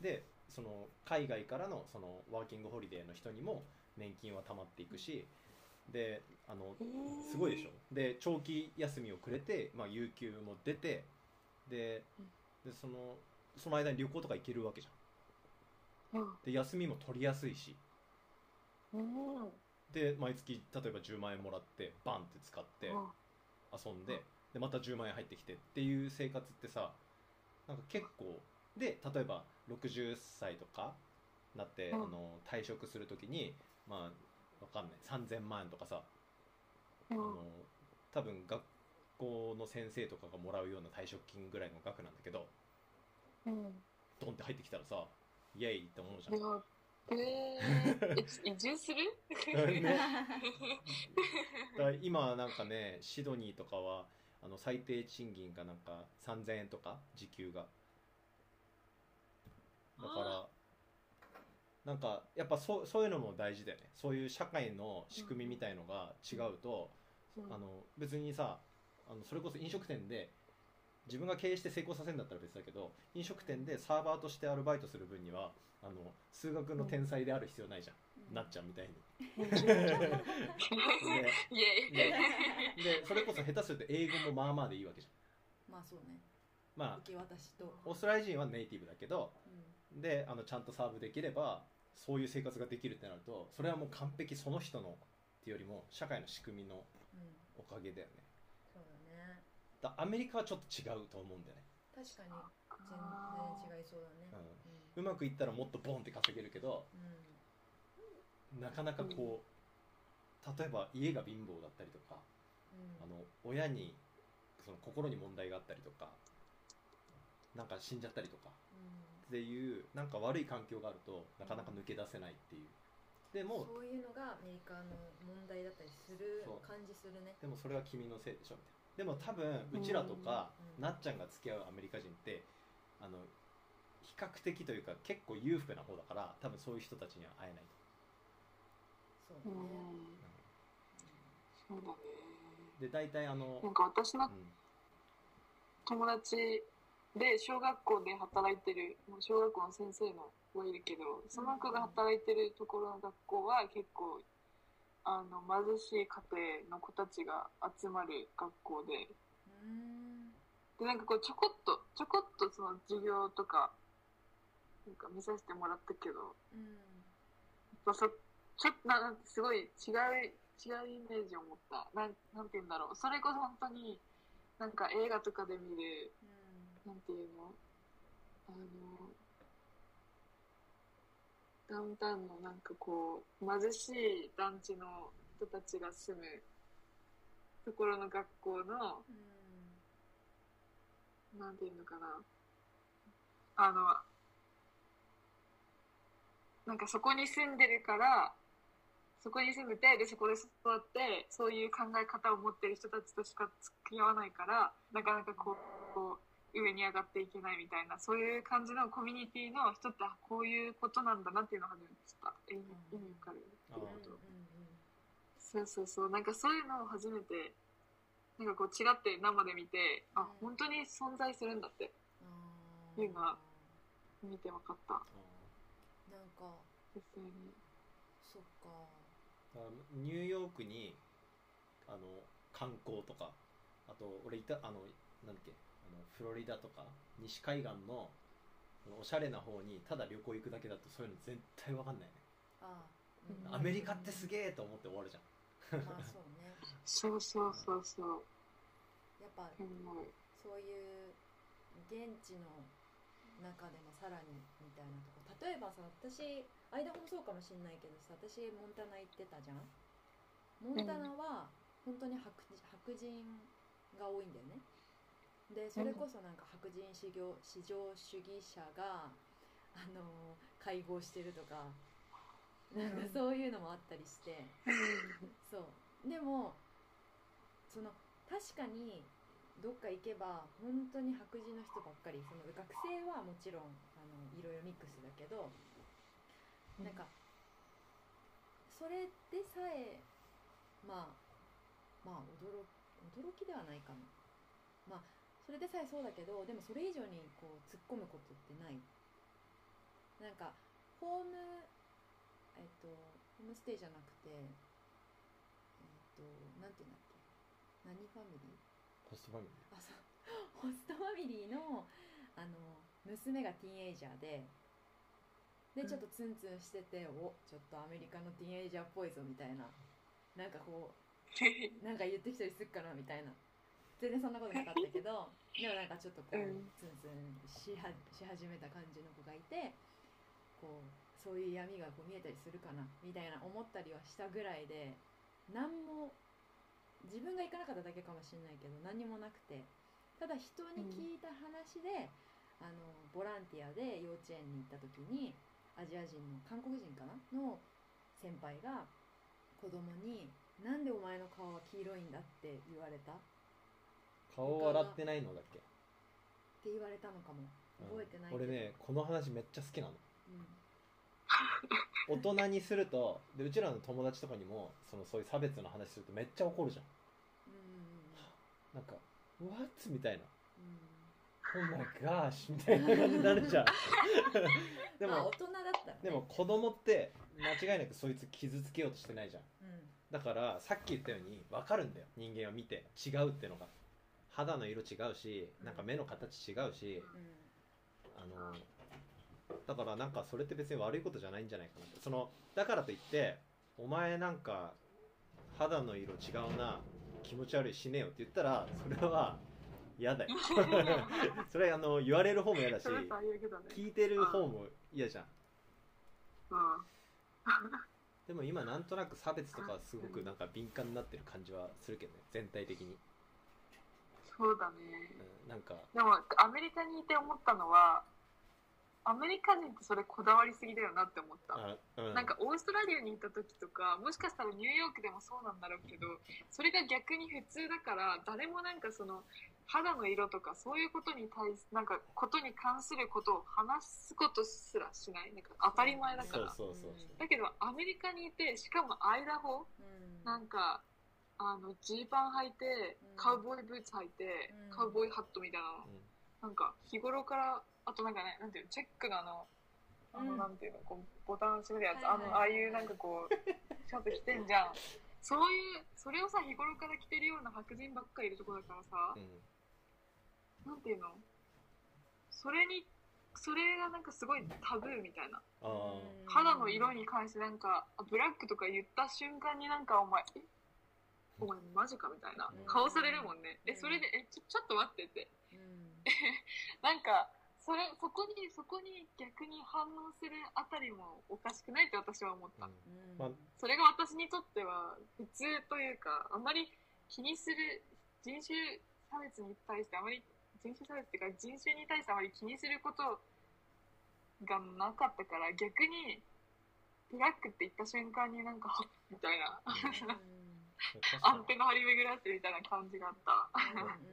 でその海外からのそのワーキングホリデーの人にも年金は貯まっていくしであのすごいでしょ。で長期休みをくれて、まあ、有給も出てででそのその間に旅行とか行けるわけじゃん。うん。で休みも取りやすいし。うん。で毎月例えば10万円もらってバンって使って遊んででまた10万円入ってきてっていう生活ってさなんか結構で例えば60歳とかなって、うん。あの退職するときにまあわかんない。3000万円とかさ、うん。あの多分学校の先生とかがもらうような退職金ぐらいの額なんだけどうん。ドンって入ってきたらさイエイって思うじゃん。え [LAUGHS] 移住する？ね。[LAUGHS] だ今なんかねシドニーとかはあの最低賃金がなんか3000円とか時給が。だからなんかやっぱそうそういうのも大事だよね。そういう社会の仕組みみたいのが違うと、う。んあの別にさあのそれこそ飲食店で自分が経営して成功させるんだったら別だけど飲食店でサーバーとしてアルバイトする分にはあの数学の天才である必要ないじゃん、なっちゃんみたいに。ででそれこそ下手すると英語もまあまあでいいわけじゃん。まあそうね。まあ受け渡しと、オーストラリア人はネイティブだけどうん。であのちゃんとサーブできればそういう生活ができるってなるとそれはもう完璧その人のっていうよりも社会の仕組みのうん、おかげだよね。そうだね。だアメリカはちょっと違うと思うんだよね、確かに。全然違いそうだね。ううまくいったらもっとボンって稼げるけどうん、なかなかこう例えば家が貧乏だったりとか、あの親にその心に問題があったりとかなんか死んじゃったりとか、っていうなんか悪い環境があるとなかなか抜け出せないっていう。でもそういうのがアメリカの問題だったりする感じするね。でもそれは君のせいでしょみたいな。でも多分うちらとか、なっちゃんが付き合うアメリカ人ってあの比較的というか結構裕福な方だから多分そういう人たちには会えないそうだね、うん、そうだねで大体あのなんか私の友達で小学校で働いてる小学校の先生の子いるけどその子が働いてるところの学校は結構あの貧しい家庭の子たちが集まる学校で。でなんかこうちょこっとちょこっとその授業とかなんか見させてもらったけど、うん、やっぱそちょっとなんすごい違う違うイメージを持った。なんなんて言うんだろう。それこそ本当になんか映画とかで見る、うん、なんていうのあのダウンタウンのなんかこう貧しい団地の人たちが住むところの学校の、うん、なんていうのかな。あのなんかそこに住んでるからそこに住んでてでそこで育ってそういう考え方を持ってる人たちとしか付き合わないからなかなかこうこう上に上がっていけないみたいなそういう感じのコミュニティの人ってこういうことなんだなっていうのを初めて知った。意味わかるそうそうそうなん。かそういうのを初めてなん。かこう違って生で見てあ本当に存在するん。だっていうのは見て分かったなん。か実際にそっかニューヨークにあの観光とかあと俺いたあのなん。だっけのフロリダとか西海岸のおしゃれな方にただ旅行行くだけだとそういうの絶対わかんないね。ああ、うん、アメリカってすげえと思って終わるじゃん。まあそうね。そうそうそうそう。やっぱ、うん、そういう現地の中でもさらにみたいなとこ。例えばさ私間もそうかもしんないけどさ私モンタナ行ってたじゃん。モンタナは本当に白白人が多いんだよね、でそれこそなんか白人至上至上主義者があの会合してるとかなんかそういうのもあったりして。そう。でもその確かにどっか行けば本当に白人の人ばっかり。その学生はもちろんあのいろいろミックスだけどなんかそれでさえまあまあ驚驚きではないかな。まあそれでさえそうだけどでもそれ以上にこう突っ込むことってない。なんかホームえっとホームステイじゃなくてえっとなんていうんだっけ？何ファミリー？ホストファミリー。あそう。ホストファミリーのあの娘がティーンエイジャーででちょっとツンツンしてて、うん、おちょっとアメリカのティーンエイジャーっぽいぞみたいな。なんかこう [LAUGHS] なんか言ってきたりすっかなみたいな全然そんなことなかったけど [LAUGHS] でもなんかちょっとこう、ツンツンしはし始めた感じの子がいてこうそういう闇がこう見えたりするかなみたいな思ったりはしたぐらいで何も自分が行かなかっただけかもしれないけど何もなくてただ人に聞いた話で、うん、あのボランティアで幼稚園に行った時にアジア人の韓国人かな？の先輩が子供に「なんでお前の顔は黄色いんだ?」って言われた顔笑ってないのだっけ？って言われたのかも。覚えてない俺ねこの話めっちゃ好きなの、うん、[LAUGHS] [LAUGHS] 大人にするとでうちらの友達とかにもそのそういう差別の話するとめっちゃ怒るじゃん、うん、なんか「What?」みたいな「うん、Oh my gosh」みたいな感じになるじゃん。[LAUGHS] でも、大人だった、ね、でも子供って間違いなくそいつ傷つけようとしてないじゃん、うん、だからさっき言ったように分かるんだよ。人間を見て違うってのが肌の色違うしなんか目の形違うし、あのだからなんかそれって別に悪いことじゃないんじゃないかなそのだからといってお前なんか肌の色違うな気持ち悪い死ねよって言ったらそれは嫌だよ。[LAUGHS] それあの言われる方も嫌だし聞いてる方も嫌じゃん。[LAUGHS] でも今なんとなく差別とかすごくなんか敏感になってる感じはするけどね全体的にそうだね、うん、なんか。でもアメリカにいて思ったのはアメリカ人ってそれこだわりすぎだよなって思った、うん、なんかオーストラリアにいた時とかもしかしたらニューヨークでもそうなんだろうけどそれが逆に普通だから誰もなんかその肌の色とかそういうことに対すなんかことに関することを話すことすらしない。なんか当たり前だから。だけどアメリカにいてしかもアイダホ、うん、なんかあのジーパン履いて、カウボーイブーツ履いて、うん、カウボーイハットみたいな、うん、なんか日頃からあとなんかねなんていうのチェックのあのあの、なんていうのこうボタン閉めるやつ、あのああいうなんかこうシャツ着てんじゃん。そういうそれをさ日頃から着てるような白人ばっかりいるとこだからさ、なんていうのそれにそれがなんかすごいタブーみたいな。肌の色に関してなんかブラックとか言った瞬間になんかお前え？お前マジかみたいな顔されるもんね。えそれでえちょちょっと待ってって [LAUGHS] なんかそれそこにそこに逆に反応するあたりもおかしくないって私は思った、うん。それが私にとっては普通というかあんまり気にする人種差別に対してあまり人種差別っていうか人種に対してあまり気にすることがなかったから逆にブラックって言った瞬間になんかみたいなアンテナ張り巡らせてみたいな感じがあった。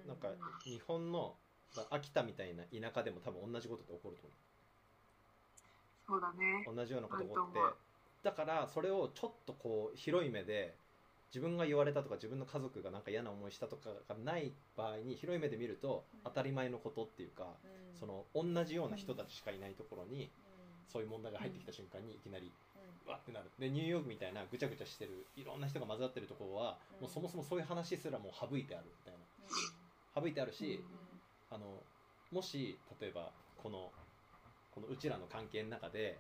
なんか日本の秋田みたいな田舎でも多分同じことって起こると思う。そうだね。同じようなこと起こって。だからそれをちょっとこう広い目で自分が言われたとか自分の家族がなんか嫌な思いしたとかがない場合に広い目で見ると当たり前のことっていうか、うん、その同じような人たちしかいないところに、そういう問題が入ってきた瞬間にいきなり、わってなる。でニューヨークみたいなぐちゃぐちゃしてるいろんな人が混ざってるところは、もうそもそもそういう話すらもう省いてあるみたいな、省いてあるし、あのもし例えばこのこのうちらの関係の中で、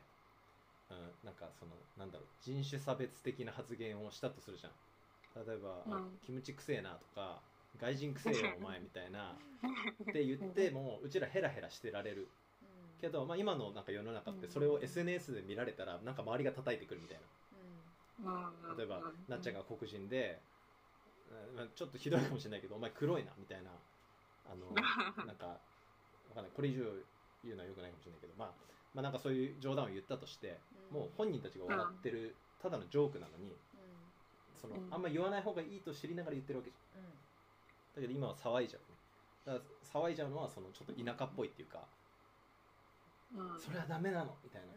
うん、なんかそのなんだろう人種差別的な発言をしたとするじゃん。例えば、うん、キムチくせえなとか外人くせえよお前みたいな。って言ってもうちらヘラヘラしてられるけど、まあ、今のなんか世の中ってそれを SNS で見られたらなんか周りが叩いてくるみたいな、例えばなっちゃんが黒人で、まあ、ちょっとひどいかもしれないけどお前黒いなみたいな。あの [LAUGHS] なんかわかんない。これ以上言うのはよくないかもしれないけど、まあ、まあなんかそういう冗談を言ったとして、もう本人たちが笑ってるただのジョークなのに、その、あんま言わない方がいいと知りながら言ってるわけじゃん、だけど今は騒いじゃうね。だから騒いじゃうのはそのちょっと田舎っぽいっていうか、それはダメなの？みたいな、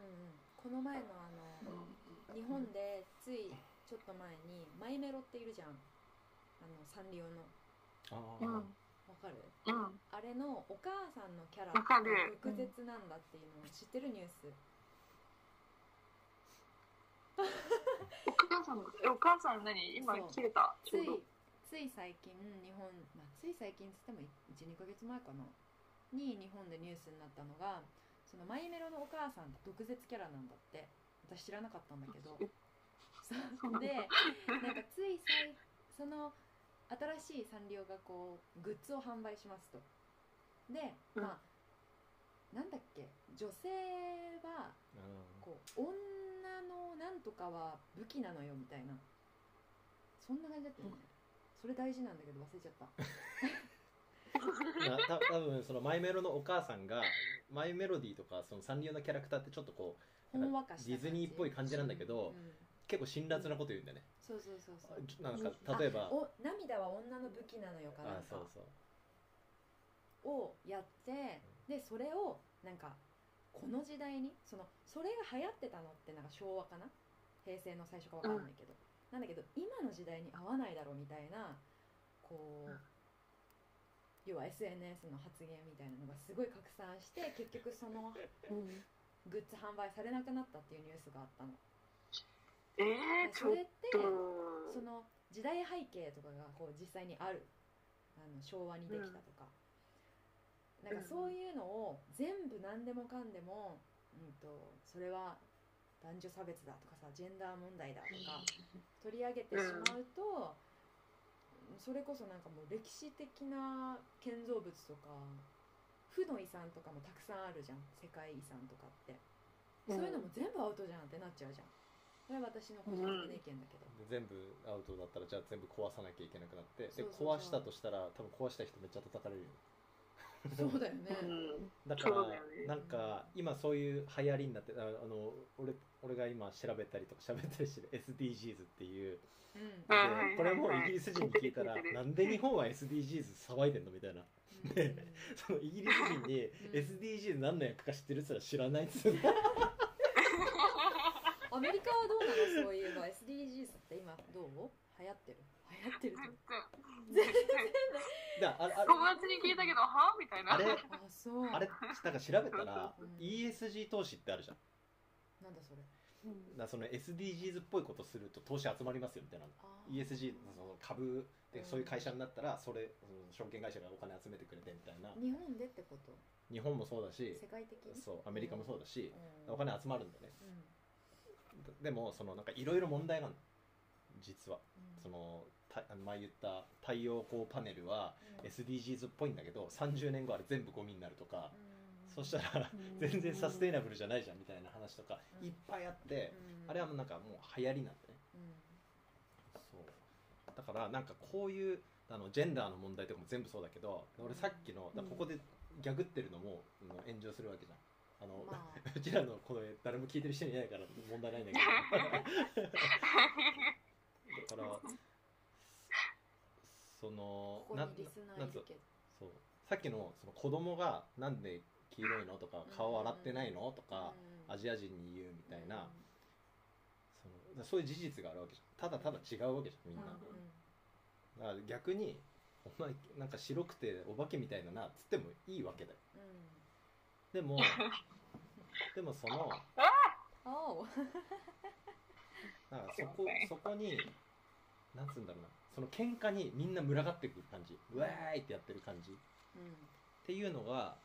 この前のあの、日本でついちょっと前にマイメロっているじゃん。あのサンリオの。ああ、わかる、うん、あれのお母さんのキャラが複雑なんだっていうのを知ってるニュース、お母さんお母さん何？今切れた？ついつい最近日本、まあ、つい最近っつっても12か月前かな。に日本でニュースになったのがそのマイメロのお母さんって毒舌キャラなんだって。私知らなかったんだけど。でなんかつい最その新しいサンリオがこうグッズを販売しますと。で、まあなんだっけ女性はこう女のなんとかは武器なのよみたいな。そんな感じだったよね、それ大事なんだけど忘れちゃった [LAUGHS] た多分そのマイメロのお母さんがマイメロディーとかそのサンリオのキャラクターってちょっとこうディズニーっぽい感じなんだけど、うん、結構辛辣なこと言うんだよね。そうそうそうそう。なんか例えばお涙は女の武器なのよかなあそうそう。をやってでそれをなんかこの時代にそのそれが流行ってたのってなんか昭和かな？平成の最初か分かんないけど、うん、なんだけど今の時代に合わないだろうみたいなこう、要は SNS の発言みたいなのがすごい拡散して [LAUGHS] 結局そのグッズ販売されなくなったっていうニュースがあったの。えー、それってその時代背景とかがこう実際にある。あの昭和にできたとか、なんかそういうのを全部何でもかんでも、うんと、それは男女差別だとかさジェンダー問題だとか取り上げてしまうと、それこそなんかもう歴史的な建造物とか負の遺産とかもたくさんあるじゃん。世界遺産とかって、そういうのも全部アウトじゃんってなっちゃうじゃん。これは私の個人的な意見だけど、で全部アウトだったらじゃあ全部壊さなきゃいけなくなって。でそうそうそう。壊したとしたら多分壊した人めっちゃ叩かれるよ。そうだよね、うん。だから、なんか今そういう流行りになってああの俺俺が今調べたりとか喋ったりしてる SDGs っていううんでこれもイギリス人に聞いたらなんで日本は SDGs 騒いでんのみたいな。でそのイギリス人にうん。SDGs 何の役か知ってるって言ったら知らないっつうのアメリカはどうなの？そういえば。SDGs って今どう？流行ってる？流行ってる [LAUGHS] 全然だああ友達に聞いたけどは？みたいな。あれあそう。あれなんか調べたらうん。ESG 投資ってあるじゃん。なんだそれ。うんだその SDGs っぽいことすると投資集まりますよみたいな。ESG その株でそういう会社になったらそれその証券会社がお金集めてくれてみたいな。日本でってこと？日本もそうだし世界的に？そうアメリカもそうだしうん。お金集まるんだよね。うん。でもそのなんかいろいろ問題があるの。実は。うん。そのた前言った太陽光パネルはうん。SDGs っぽいんだけど30年後あれ全部ゴミになるとかうんそしたら全然サステイナブルじゃないじゃんみたいな話とかうん。いっぱいあってうん。あれはもうなんかもう流行りなんだね。うん。そう。だからなんかこういうあのジェンダーの問題とかも全部そうだけど俺さっきのここでギャグってるのも炎上するわけじゃん。あの、まあ。[LAUGHS] うちらのこの誰も聞いてる人いないから問題ないんだけど。[LAUGHS] だからそのここなにリスナーないそう。さっきのその子供がなんで黄色いの？とか顔洗ってないの？とかうん。アジア人に言うみたいなそのそういう事実があるわけじゃん。ただただ違うわけじゃんみんな、うんだから逆にお前なんか白くてお化けみたいだなっつってもいいわけだよ。うん。でも [LAUGHS] でもそのおう。なんかそこそこになんつうんだろうな。その喧嘩にみんな群がってくる感じ。ウェーイってやってる感じ。っうん。ていうのが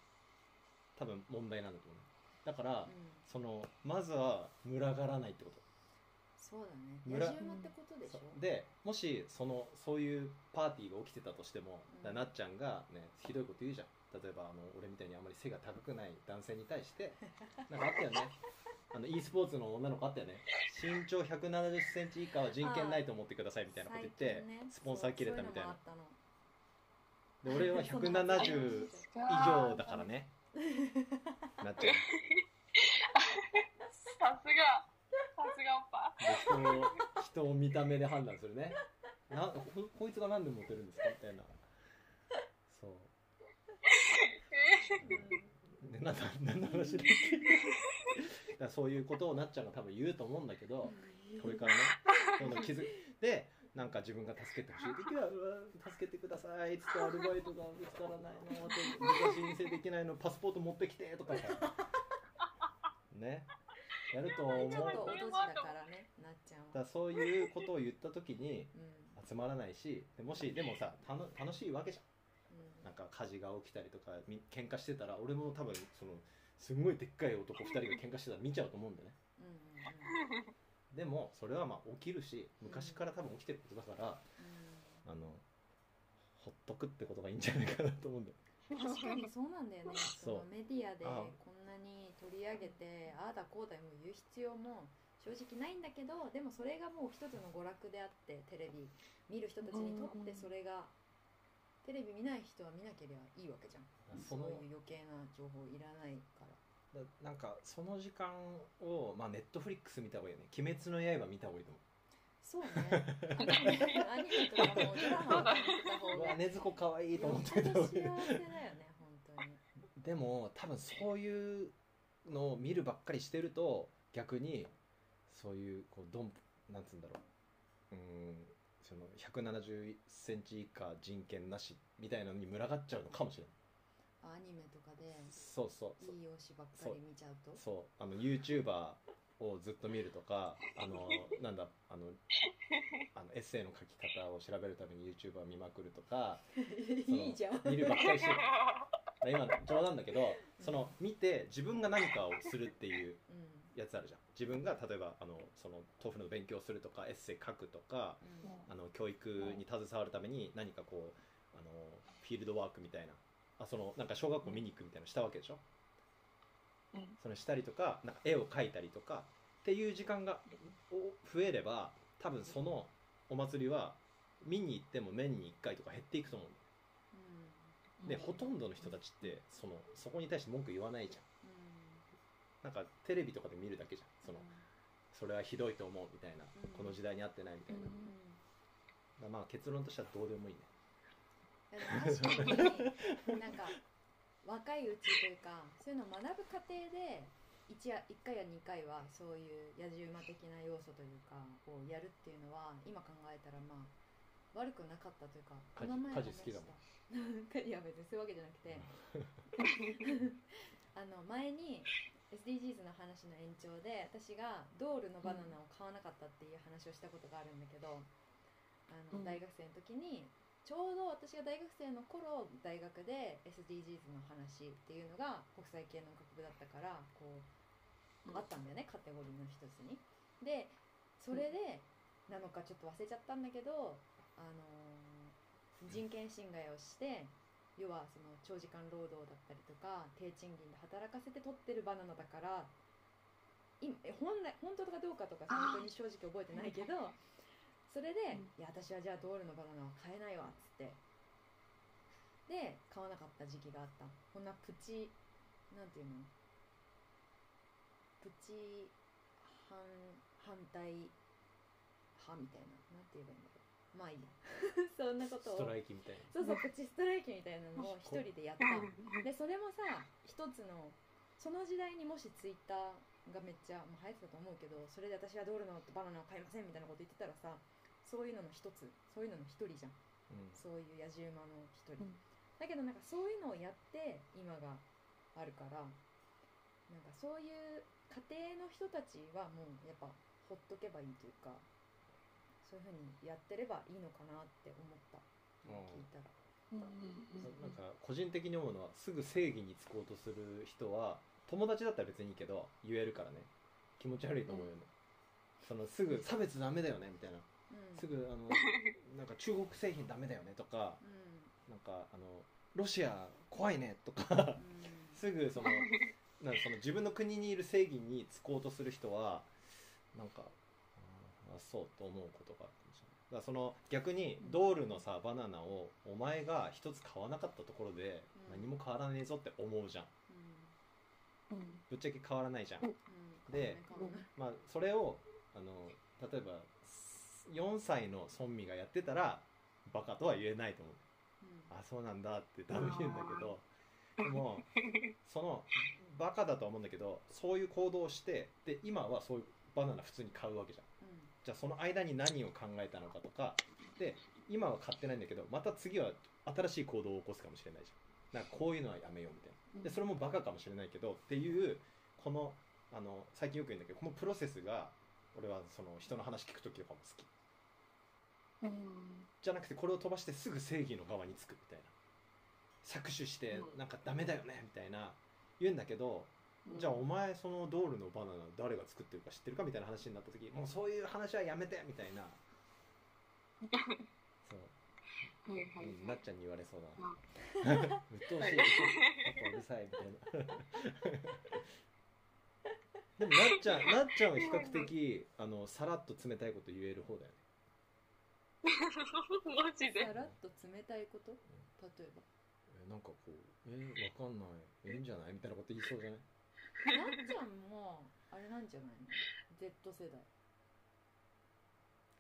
多分問題なんだと思う。だから、うん。そのまずは群がらないってこと。そうだね。村野じ馬ってことでしょ？でもしそのそういうパーティーが起きてたとしても、うん。なっちゃんがねひどいこと言うじゃん。例えばあの俺みたいにあんまり背が高くない男性に対して [LAUGHS] なんかあったよね。あの e スポーツの女の子あったよね。身長1 7 0センチ以下は人権ないと思ってくださいみたいなこと言って、ね。スポンサー切れたみたいな。で俺はそんな170以上だからね [LAUGHS] なっちゃうさすが。さすがおっぱ。で人を人を見た目で判断するね。なここいつが何でモテるんですかみたいな。そう。でなんだ何の話だっけだそういうことをなっちゃんが多分言うと思うんだけどこれからね。どんどん気づでなんか自分が助けてほしい。時はうわ助けてください。っつってアルバイトが見つからないの。って僕は申請できないの。パスポート持ってきてとかさ。ね。やると思う。ちょっとおどじだからね。なっちゃだそういうことを言った時にうん。集まらないしでもしでもさたの楽しいわけじゃん。うん。なんか火事が起きたりとかみ喧嘩してたら俺も多分そのすんごいでっかい男2人が喧嘩してたら見ちゃうと思うんだよね。うんうんでもそれはまあ起きるし昔から多分起きてることだからうん。あのほっとくってことがいいんじゃないかなと思うんだよ確かにそうなんだよね。そのメディアでこんなに取り上げてああだこうだもう言う必要も正直ないんだけどでもそれがもう一つの娯楽であってテレビ見る人たちにとってそれがテレビ見ない人は見なければいいわけじゃん。そういう余計な情報いらないから。だなんかその時間をまあネットフリックス見た方がいいよね。鬼滅の刃見た方がいいと思そうね。[LAUGHS] アニメとかもドラマを見てた方ううわが。禰豆子可愛いと思ってた方がいい幸せだよね本当にでも多分そういうのを見るばっかりしてると逆にそういうこうドンなんつうんだろう。うーんその170センチ以下人権なしみたいなのに群がっちゃうのかもしれないアニメとかでそうそう。いい推しばっかり見ちゃうと？そう。あの YouTuber をずっと見るとかあのなんだあのあのエッセイの書き方を調べるために YouTuber 見まくるとか [LAUGHS] いいじゃん。見るばっかりしてる [LAUGHS] 今冗談だけどその見て自分が何かをするっていううん。やつあるじゃん。自分が例えばあのその豆腐の勉強するとかエッセイ書くとかうん。あの教育に携わるために何かこうあのフィールドワークみたいなあそのなんか小学校見に行くみたいなのしたわけでしょ、うん。そのしたりとかなんか絵を描いたりとかっていう時間が増えれば多分そのお祭りは見に行っても年に1回とか減っていくと思う、うん、でほとんどの人たちってそのそこに対して文句言わないじゃん、うん、なんかテレビとかで見るだけじゃん。その、それはひどいと思うみたいな、この時代に合ってないみたいな、まあ結論としてはどうでもいいね確かに。なんか若いうちというかそういうのを学ぶ過程で 1, や1回や2回はそういう野じ馬的な要素というかをやるっていうのは今考えたらまあ悪くなかったというかこの前話した。[LAUGHS] いや別にそういうわけじゃなくて。[LAUGHS] あの前に SDGs の話の延長で私がドールのバナナを買わなかったっていう話をしたことがあるんだけど、あの大学生の時にちょうど私が大学生の頃大学で SDGs の話っていうのが国際系の学部だったからこうあったんだよねカテゴリーの一つに。でそれでなのかちょっと忘れちゃったんだけどあのー、人権侵害をして要はその長時間労働だったりとか低賃金で働かせて取ってるバナナだから本来本当かどうかとか本当に正直覚えてないけど [LAUGHS] それで、いや私はじゃあドールのバナナは買えないわっつって。で買わなかった時期があった。こんなプチなんていうの？プチ反反対派みたいな。なんて言えばいいんだろう。まあいいや。[LAUGHS] そんなことを。ストライキみたいな。そうそうプチストライキみたいなのを一人でやった。でそれもさ一つのその時代にもしツイッターがめっちゃ、まあ、流行ってたと思うけどそれで私はドールの？バナナを買いませんみたいなこと言ってたらさそういうのの一つそういうのの一人じゃん、うん、そういう野じ馬の一人、うん、だけどなんかそういうのをやって今があるからなんかそういう家庭の人たちはもうやっぱほっとけばいいというかそういうふうにやってればいいのかなって思った。聞いたら。なんか個人的に思うのはすぐ正義につこうとする人は友達だったら別にいいけど言えるからね。気持ち悪いと思うよね、うん、そのすぐ差別ダメだよねみたいな、うん、すぐあの [LAUGHS] なんか中国製品ダメだよねとか、うん、なんかあのロシア怖いねとか [LAUGHS] すぐその [LAUGHS] なんかその自分の国にいる正義につこうとする人はなんかあそうと思うことがあるかもしれない。だからその逆にドールのさバナナをお前が一つ買わなかったところで何も変わらねえぞって思うじゃん、うん、ぶっちゃけ変わらないじゃん、で、まあ、それをあの例えば4歳の村民がやってたらバカとは言えないと思う、うん、あそうなんだって多分言うんだけどでもそのバカだとは思うんだけどそういう行動をしてで今はそういうバナナ普通に買うわけじゃん。じゃあその間に何を考えたのかとかで今は買ってないんだけどまた次は新しい行動を起こすかもしれないじゃん。なんかこういうのはやめようみたいな。でそれもバカかもしれないけどっていうこのあの最近よく言うんだけどこのプロセスが俺はその人の話聞く時とかも好き、うん、じゃなくてこれを飛ばしてすぐ正義の側につくみたいな。搾取してなんかダメだよねみたいな言うんだけどじゃあお前そのドールのバナナ誰が作ってるか知ってるかみたいな話になった時もうそういう話はやめてみたいな。[LAUGHS] そう。はいはい、うん、なっちゃんに言われそうだな。う [LAUGHS] っとうしい。[LAUGHS] うるさいみたいなでもなっちゃん [LAUGHS] なっちゃんは比較的あのさらっと冷たいこと言える方だよね。[LAUGHS] マジで？さらっと冷たいこと、例えば。えなんかこうえー、わかんない。ええんじゃない？みたいなこと言いそうじゃない？なっちゃんもあれなんじゃないの？Z 世代。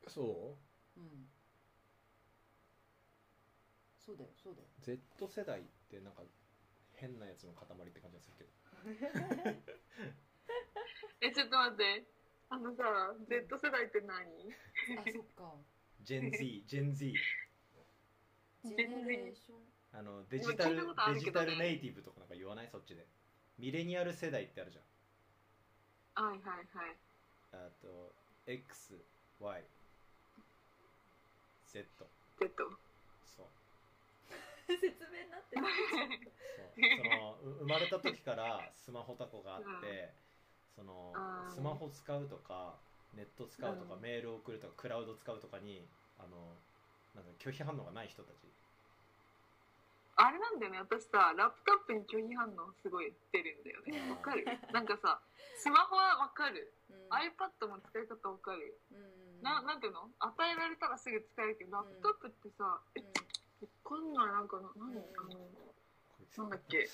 そう？うん。そうだよそうだよ。Z 世代ってなんか変なやつの塊って感じがするけど [LAUGHS] [LAUGHS] えちょっと待って。あのさ Z 世代って何？あそっか。ジェン Z ジェン Z ジェネレーションあのデジタルデジタルネイティブとかなんか言わない？そっちで。ミレニアル世代ってあるじゃん。はいはいはい。あと XY Z Z そう。[LAUGHS] 説明になってるそう。その生まれた時からスマホタコがあって、うん、そのスマホ使うとかネット使うとか、うん、メールを送るとかクラウド使うとかにあのなんか拒否反応がない人たち。ああれなんだよね。私さラップトップに拒否反応すごい出るんだよね。わかる？なんかさスマホはわかる、うん、iPad も使い方わかる、うん、ななんていうの？与えられたらすぐ使えるけど、ラップトップってさ、うん、えこんなんなんかな何、うん、あのなんだっけ？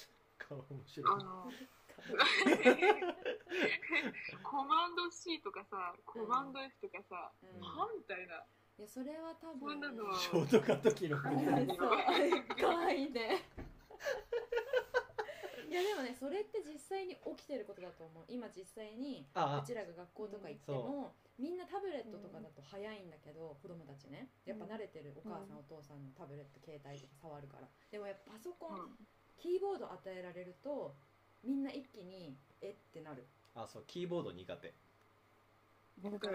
あの [LAUGHS] コマンド C とかさコマンド F とかさ、うん、はみたいな。いやそれは多分。ショートカット機能かわいいね。いやでもねそれって実際に起きてることだと思う。今実際にうちらが学校とか行っても、う。ん、みんなタブレットとかだと早いんだけど、うん、子供たちね。やっぱ慣れてるお母さん、お父さんのタブレット携帯とか触るから。でもやっぱパソコン、キーボード与えられるとみんな一気にえってなる。あそうキーボード苦手。苦手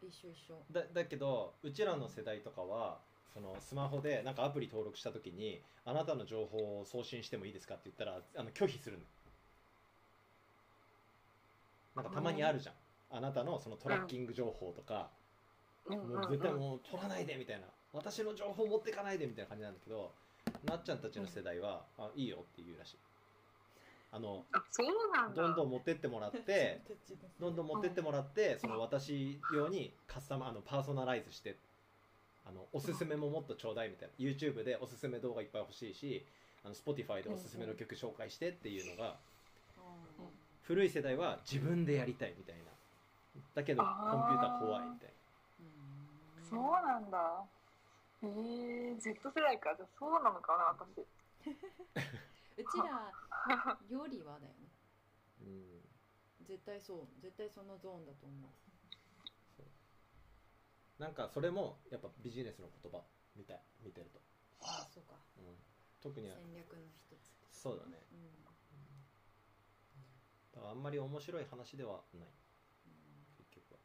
一緒一緒。だだけどうちらの世代とかはそのスマホでなんかアプリ登録した時にあなたの情報を送信してもいいですかって言ったらあの拒否するの。なんかたまにあるじゃん、あなたのそのトラッキング情報とか、もう絶対もう取らないでみたいな。私の情報持ってかないでみたいな感じなんだけどなっちゃんたちの世代は、あいいよって言うらしいあのどんどん持ってってもらって [LAUGHS] どんどん持ってってもらってその私用にカスタマあのパーソナライズしてあのおすすめももっとちょうだいみたいな。YouTube でおすすめ動画いっぱい欲しいしあの Spotify でおすすめの曲紹介してっていうのが古い世代は自分でやりたいみたいな。だけどコンピューター怖いみたいな。そうなんだ。えー、Z 世代か。じゃそうなのかな私 [LAUGHS] うちらよりはだよね。うん。絶対そう。絶対そのゾーンだと思う。なんかそれもやっぱビジネスの言葉みたい見てると。ああそうか、うん、特に戦略の一つ。そうだね、うん、だからあんまり面白い話ではない、うん、結局は。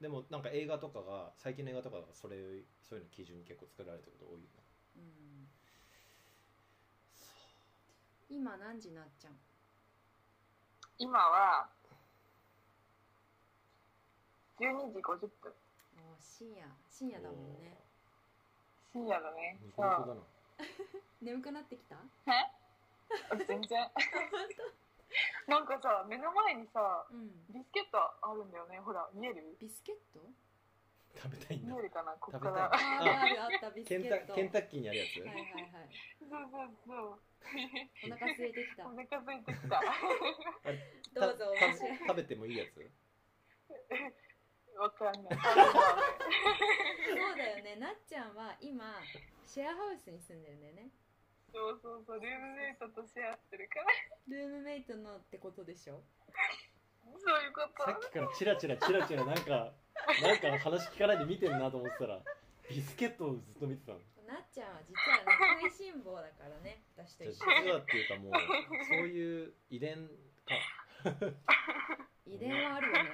でもなんか映画とかが最近の映画とかがそれそういうの基準に結構作られてること多いよね、うん今何時なっちゃん？今は12時50分。お深夜。深夜だもんね。深夜だね。そう [LAUGHS] 眠くなってきた？え？全然。なんかさ目の前にさ、うん、ビスケットあるんだよね。ほら見える？ビスケット？食べたいんだ。見えるかな？ここから。ああったビスケット。ケンタッキーにあるやつ。はいはいはい。そうそうそう [LAUGHS] お腹空いてきた。お腹空いてきた。[LAUGHS] どうぞ食べてもいいやつ？わかんない。[LAUGHS] そうだよね。なっちゃんは今シェアハウスに住んでるんだよね。そうそうそう。ルームメイトとシェアしてるから。ルームメイトのってことでしょ？そういうこと。さっきからチラチラチラチラなんかなんか話聞かないで見てるなと思ってたらビスケットをずっと見てたの。なっちゃんは実はね食いしん坊だからね。私と一緒。実はっていうかもうそういう遺伝か。[LAUGHS] 遺伝はあるよね。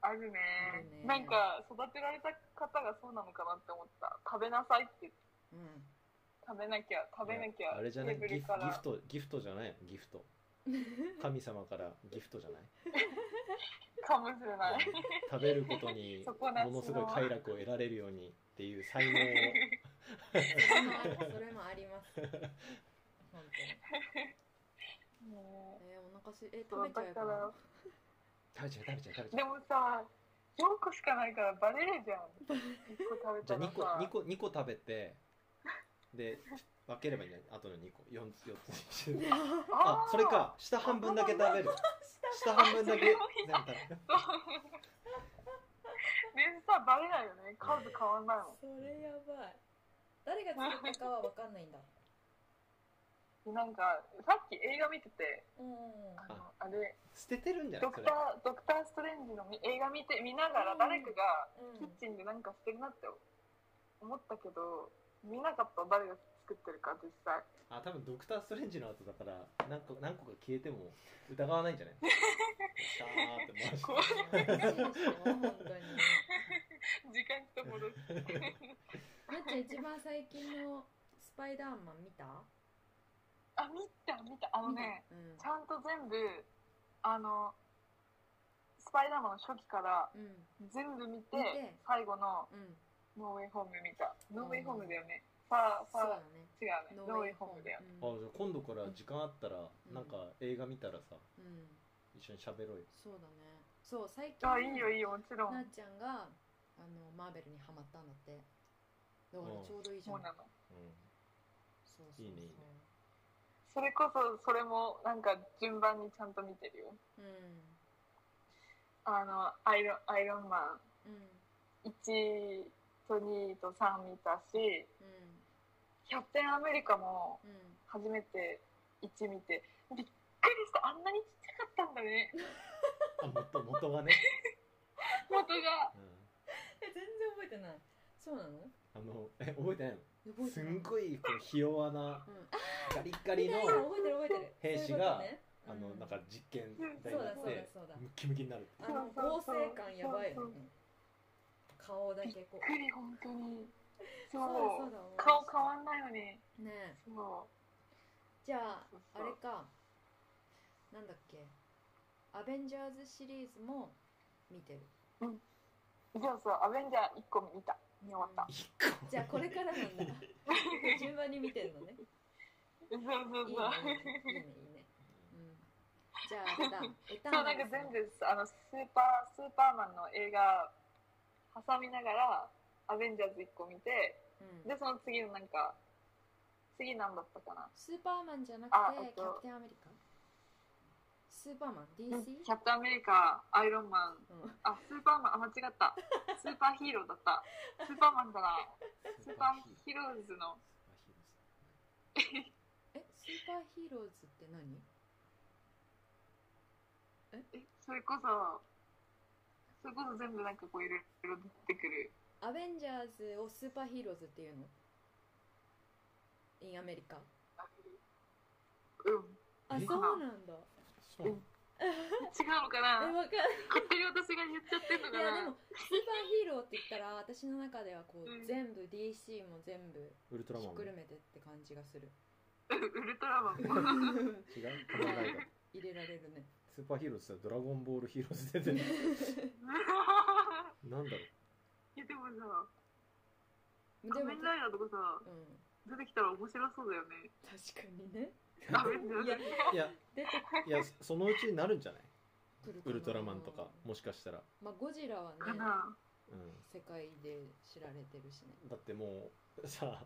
あるね。ね。なんか育てられた方がそうなのかなって思った。食べなさいって、うん、食べなきゃ食べなきゃあれじゃない？ギフギフトギフトじゃない？ギフト。神様からギフトじゃない？[LAUGHS] かもしれない。食べることにものすごい快楽を得られるようにっていう才能を。それもあります本当に。えー、お腹すえ食べちゃえば食べちゃう食べちゃう食べちゃう。でもさ4個しかないからバレるじゃん。1個食べたらじゃあ2個 ,2 個 ,2 個食べてで分ければいいんじゃないあとの2個。4, 4つ。にしてあそれか。下半分だけ食べる。下半分だけ。全部食べるでさバレないよね。数変わんないもん。それやばい。誰が作ったかは分かんないんだ。なんかさっき映画見てて、うん、あのあれ捨ててるんじゃない？ドクタードクターストレンジの映画見て見ながら誰かがキッチンでなんか捨てるなって思ったけど見なかった。誰が作ってるか実際。あ多分ドクター・ストレンジの後だから何個何個か消えても疑わないんじゃない？シャーって回して本当に時間と戻すなっちゃん一番最近のスパイダーマン見た？あ見た見た。あのね、うん、ちゃんと全部あのスパイダーマンの初期から全部見て、うん、最後のノーウェイホーム見た、ノーウェイホームだよね、ファそうだーね。違うね。ノーウェイホームだよ。ねあじゃあ今度から時間あったら、うん。なんか映画見たらさうん、うん、一緒に喋ろうよ。そうだね。そう最近あいいよいいよもちろん。なっちゃんがあのマーベルにハマったんだって。だからちょうどいいじゃん。そうなの。うん。そうそうそう。いいねいいね。それこそそれもなんか順番にちゃんと見てるよ。うん。あのアイロンアイロンマン。うん。1と2と3見たしうんキャプテンアメリカもうん。初めて1見てびっくりしたあんなにちっちゃかったんだね。あ [LAUGHS] 元元がね、[LAUGHS] 元が。え全然覚えてない。そうなの？うん、あのえ覚えてないの？すんごいこうひ弱なうん [LAUGHS] ガリッガリの兵士があのうん。なんか実験うん。台になっそうだそうだてそうだ。ムッキムキになるあの合成感やばいよね。顔だけこびっくり本当にそう。そうだそうだ。顔変わんないよね。うね。えそじゃあそうそう。あれか。なんだっけ。アベンジャーズシリーズも見てる。うじゃあさアベンジャー1個見た。見終わった。一個。じゃあこれからなんだ。[LAUGHS] 順番に見てるのね。そうそうそう。ねいいねいいねいいね。うん。じゃああれだエター [LAUGHS] そうなんか全部あのスーパースーパーマンの映画挟みながらアベンジャーズ1個見てうん。でその次のなんか次なんだったかな？スーパーマンじゃなくてキャプテンアメリカスーパーマン？DC? キャプテンアメリカアイロンマンうん。あスーパーマンあ間違った。スーパーヒーローだった。スーパーマンだな。スーパーヒーローズの。えスーパーヒーローズって何？えそれこそそれこそ全部なんかこういろいろ出てくるアベンジャーズをスーパーヒーローズっていうの ?in アメリカ。うん。あえそうなんだ。そう。違うのかえなわかんない。勝手に私が言っちゃってんのかな？いやでもスーパーヒーローって言ったら私の中ではこう、うん。全部 DC も全部ウルトラマン。もひっくるめてって感じがする。ウルトラマン。も [LAUGHS] 違う？仮面ライダー入れられるね。スーパーヒーローズってドラゴンボールヒーローズ出てる [LAUGHS] なんだろういやでもさ仮面ライダーとかさうん。出てきたら面白そうだよね。確かにね。いやいや出てい。やそのうちになるんじゃない？ウルトラマンとかもしかしたら、まあゴジラはねかな。うん、世界で知られてるしね。だってもうさ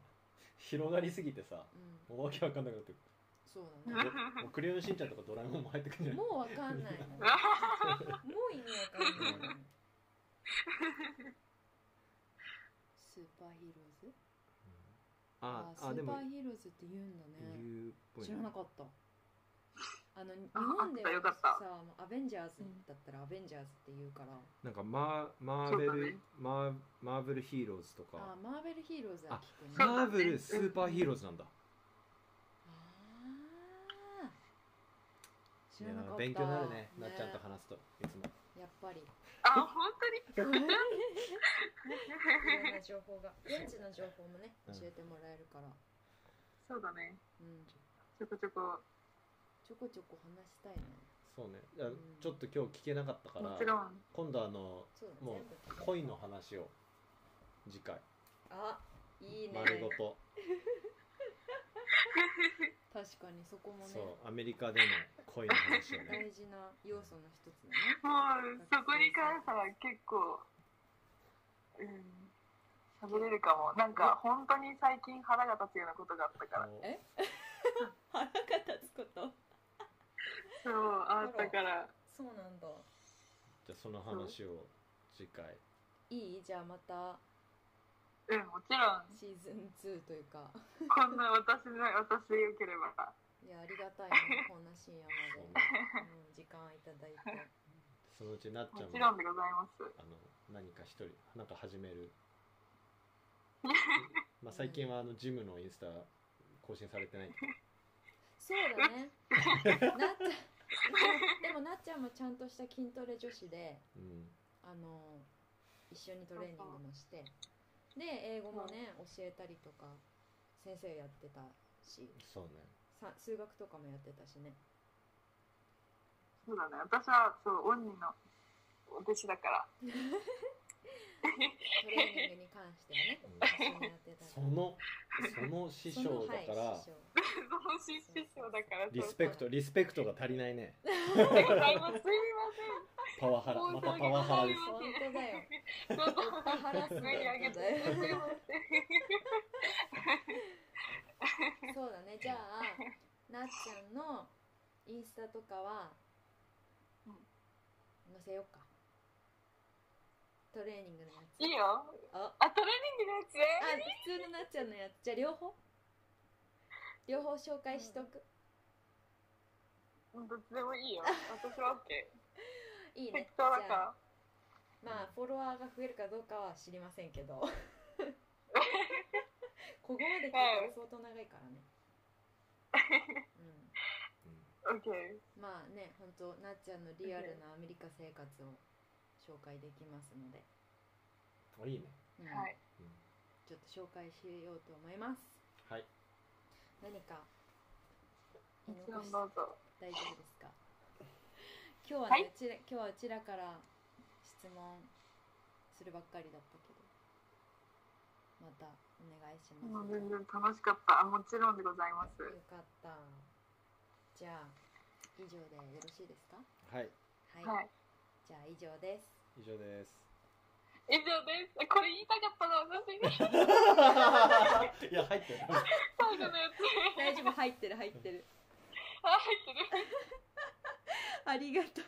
広がりすぎてさうん。もうわけわかんなくなってくそうるだねもうクレヨンしんちゃんとかドラえもんも入ってくるんじゃないもうわかんない [LAUGHS] もう意味わかんない superheroes？あスーあでも。パー heroes って言うんだね。言うっぽい知らなかった。あの日あ本であったよかった。アベンジャーズだったらアベンジャーズって言うから、なんかマーマーベル、そうだね。マー Marvel heroes とか。あ Marvel heroes は聞くね。そうだね Marvel superheroes なんだ、あー。知いらなかった。や勉強になるね。なっちゃんと話すといつも。やっぱり。いあ本当に？[LAUGHS] ろんな情報が。現地の情報もねうん。教えてもらえるから、そうだね。うん、ちょこちょこ。ちょこちょこ話したいね。そうね。いやうん。ちょっと今日聞けなかったからもちろん。今度あのそうだも全部聞くう恋の話を次回。あいいね。丸ごと、[LAUGHS] 確かにそこもね。そうアメリカでの恋の話をね。大事な要素の一つだね。もうそこに関しては結構うん喋れるかも。なんか本当に最近腹が立つようなことがあったから。え？[LAUGHS] 腹が立つこと？そうあったから。そうなんだ。じゃあその話を次回。いい？じゃあまたうんもちろん。シーズン2というか。こんな私の [LAUGHS] 私でよければ。いやありがたいねこんな深夜まで、う。ん、時間いただいて。そのうちなっちゃんももちろんでございます。あの何か一人なんか始める。[LAUGHS] まあ最近はあのジムのインスタ更新されてないそうだね。なっちゃんでもなっちゃんもちゃんとした筋トレ女子でうん。あの一緒にトレーニングもしてで英語もね教えたりとか先生やってたし。そうね。さ数学とかもやってたしね。そうだね。私はそうオンニのお弟子だから [LAUGHS] [LAUGHS] トレーニングに関してはね一緒にやってたそのその師匠だから、はい師匠その師匠だからリスペクトリスペクトが足りないね。そうございますすみパワハラ。またパワハラです本当だよ。パワハラスメン上げてトだよ。すみませんそうだね。じゃあなっちゃんのインスタとかはうん。載せようかトレーニングのやつ。いいよ。あ。あトレーニングのやつ？あ普通のなっちゃんのやつじゃあ両方。両方紹介しとく、どっちでもいいよ。[LAUGHS] 私は OK いいね。適当だから。まあフォロワーが増えるかどうかは知りませんけど。[LAUGHS] ここまで聞いたら相当長いからね、う OK ん、[LAUGHS] まあね本当なっちゃんのリアルなアメリカ生活を紹介できますので、あいいね。うん。はい。ちょっと紹介しようと思います。はい。何か言い残しどうぞ。大丈夫ですか？[LAUGHS] 今日はね、はい。うちら今日はうちらから質問するばっかりだったけど。またお願いしもます。う全然楽しかった。あもちろんでございます。よかった。じゃあ以上でよろしいですか？はい。はい、はい。じゃあ以上です以上です。以上です。これ言いたかったの私 [LAUGHS] いや入ってる。最後のやつ大丈夫入ってる入ってる。あ入ってる。[LAUGHS] ありがとう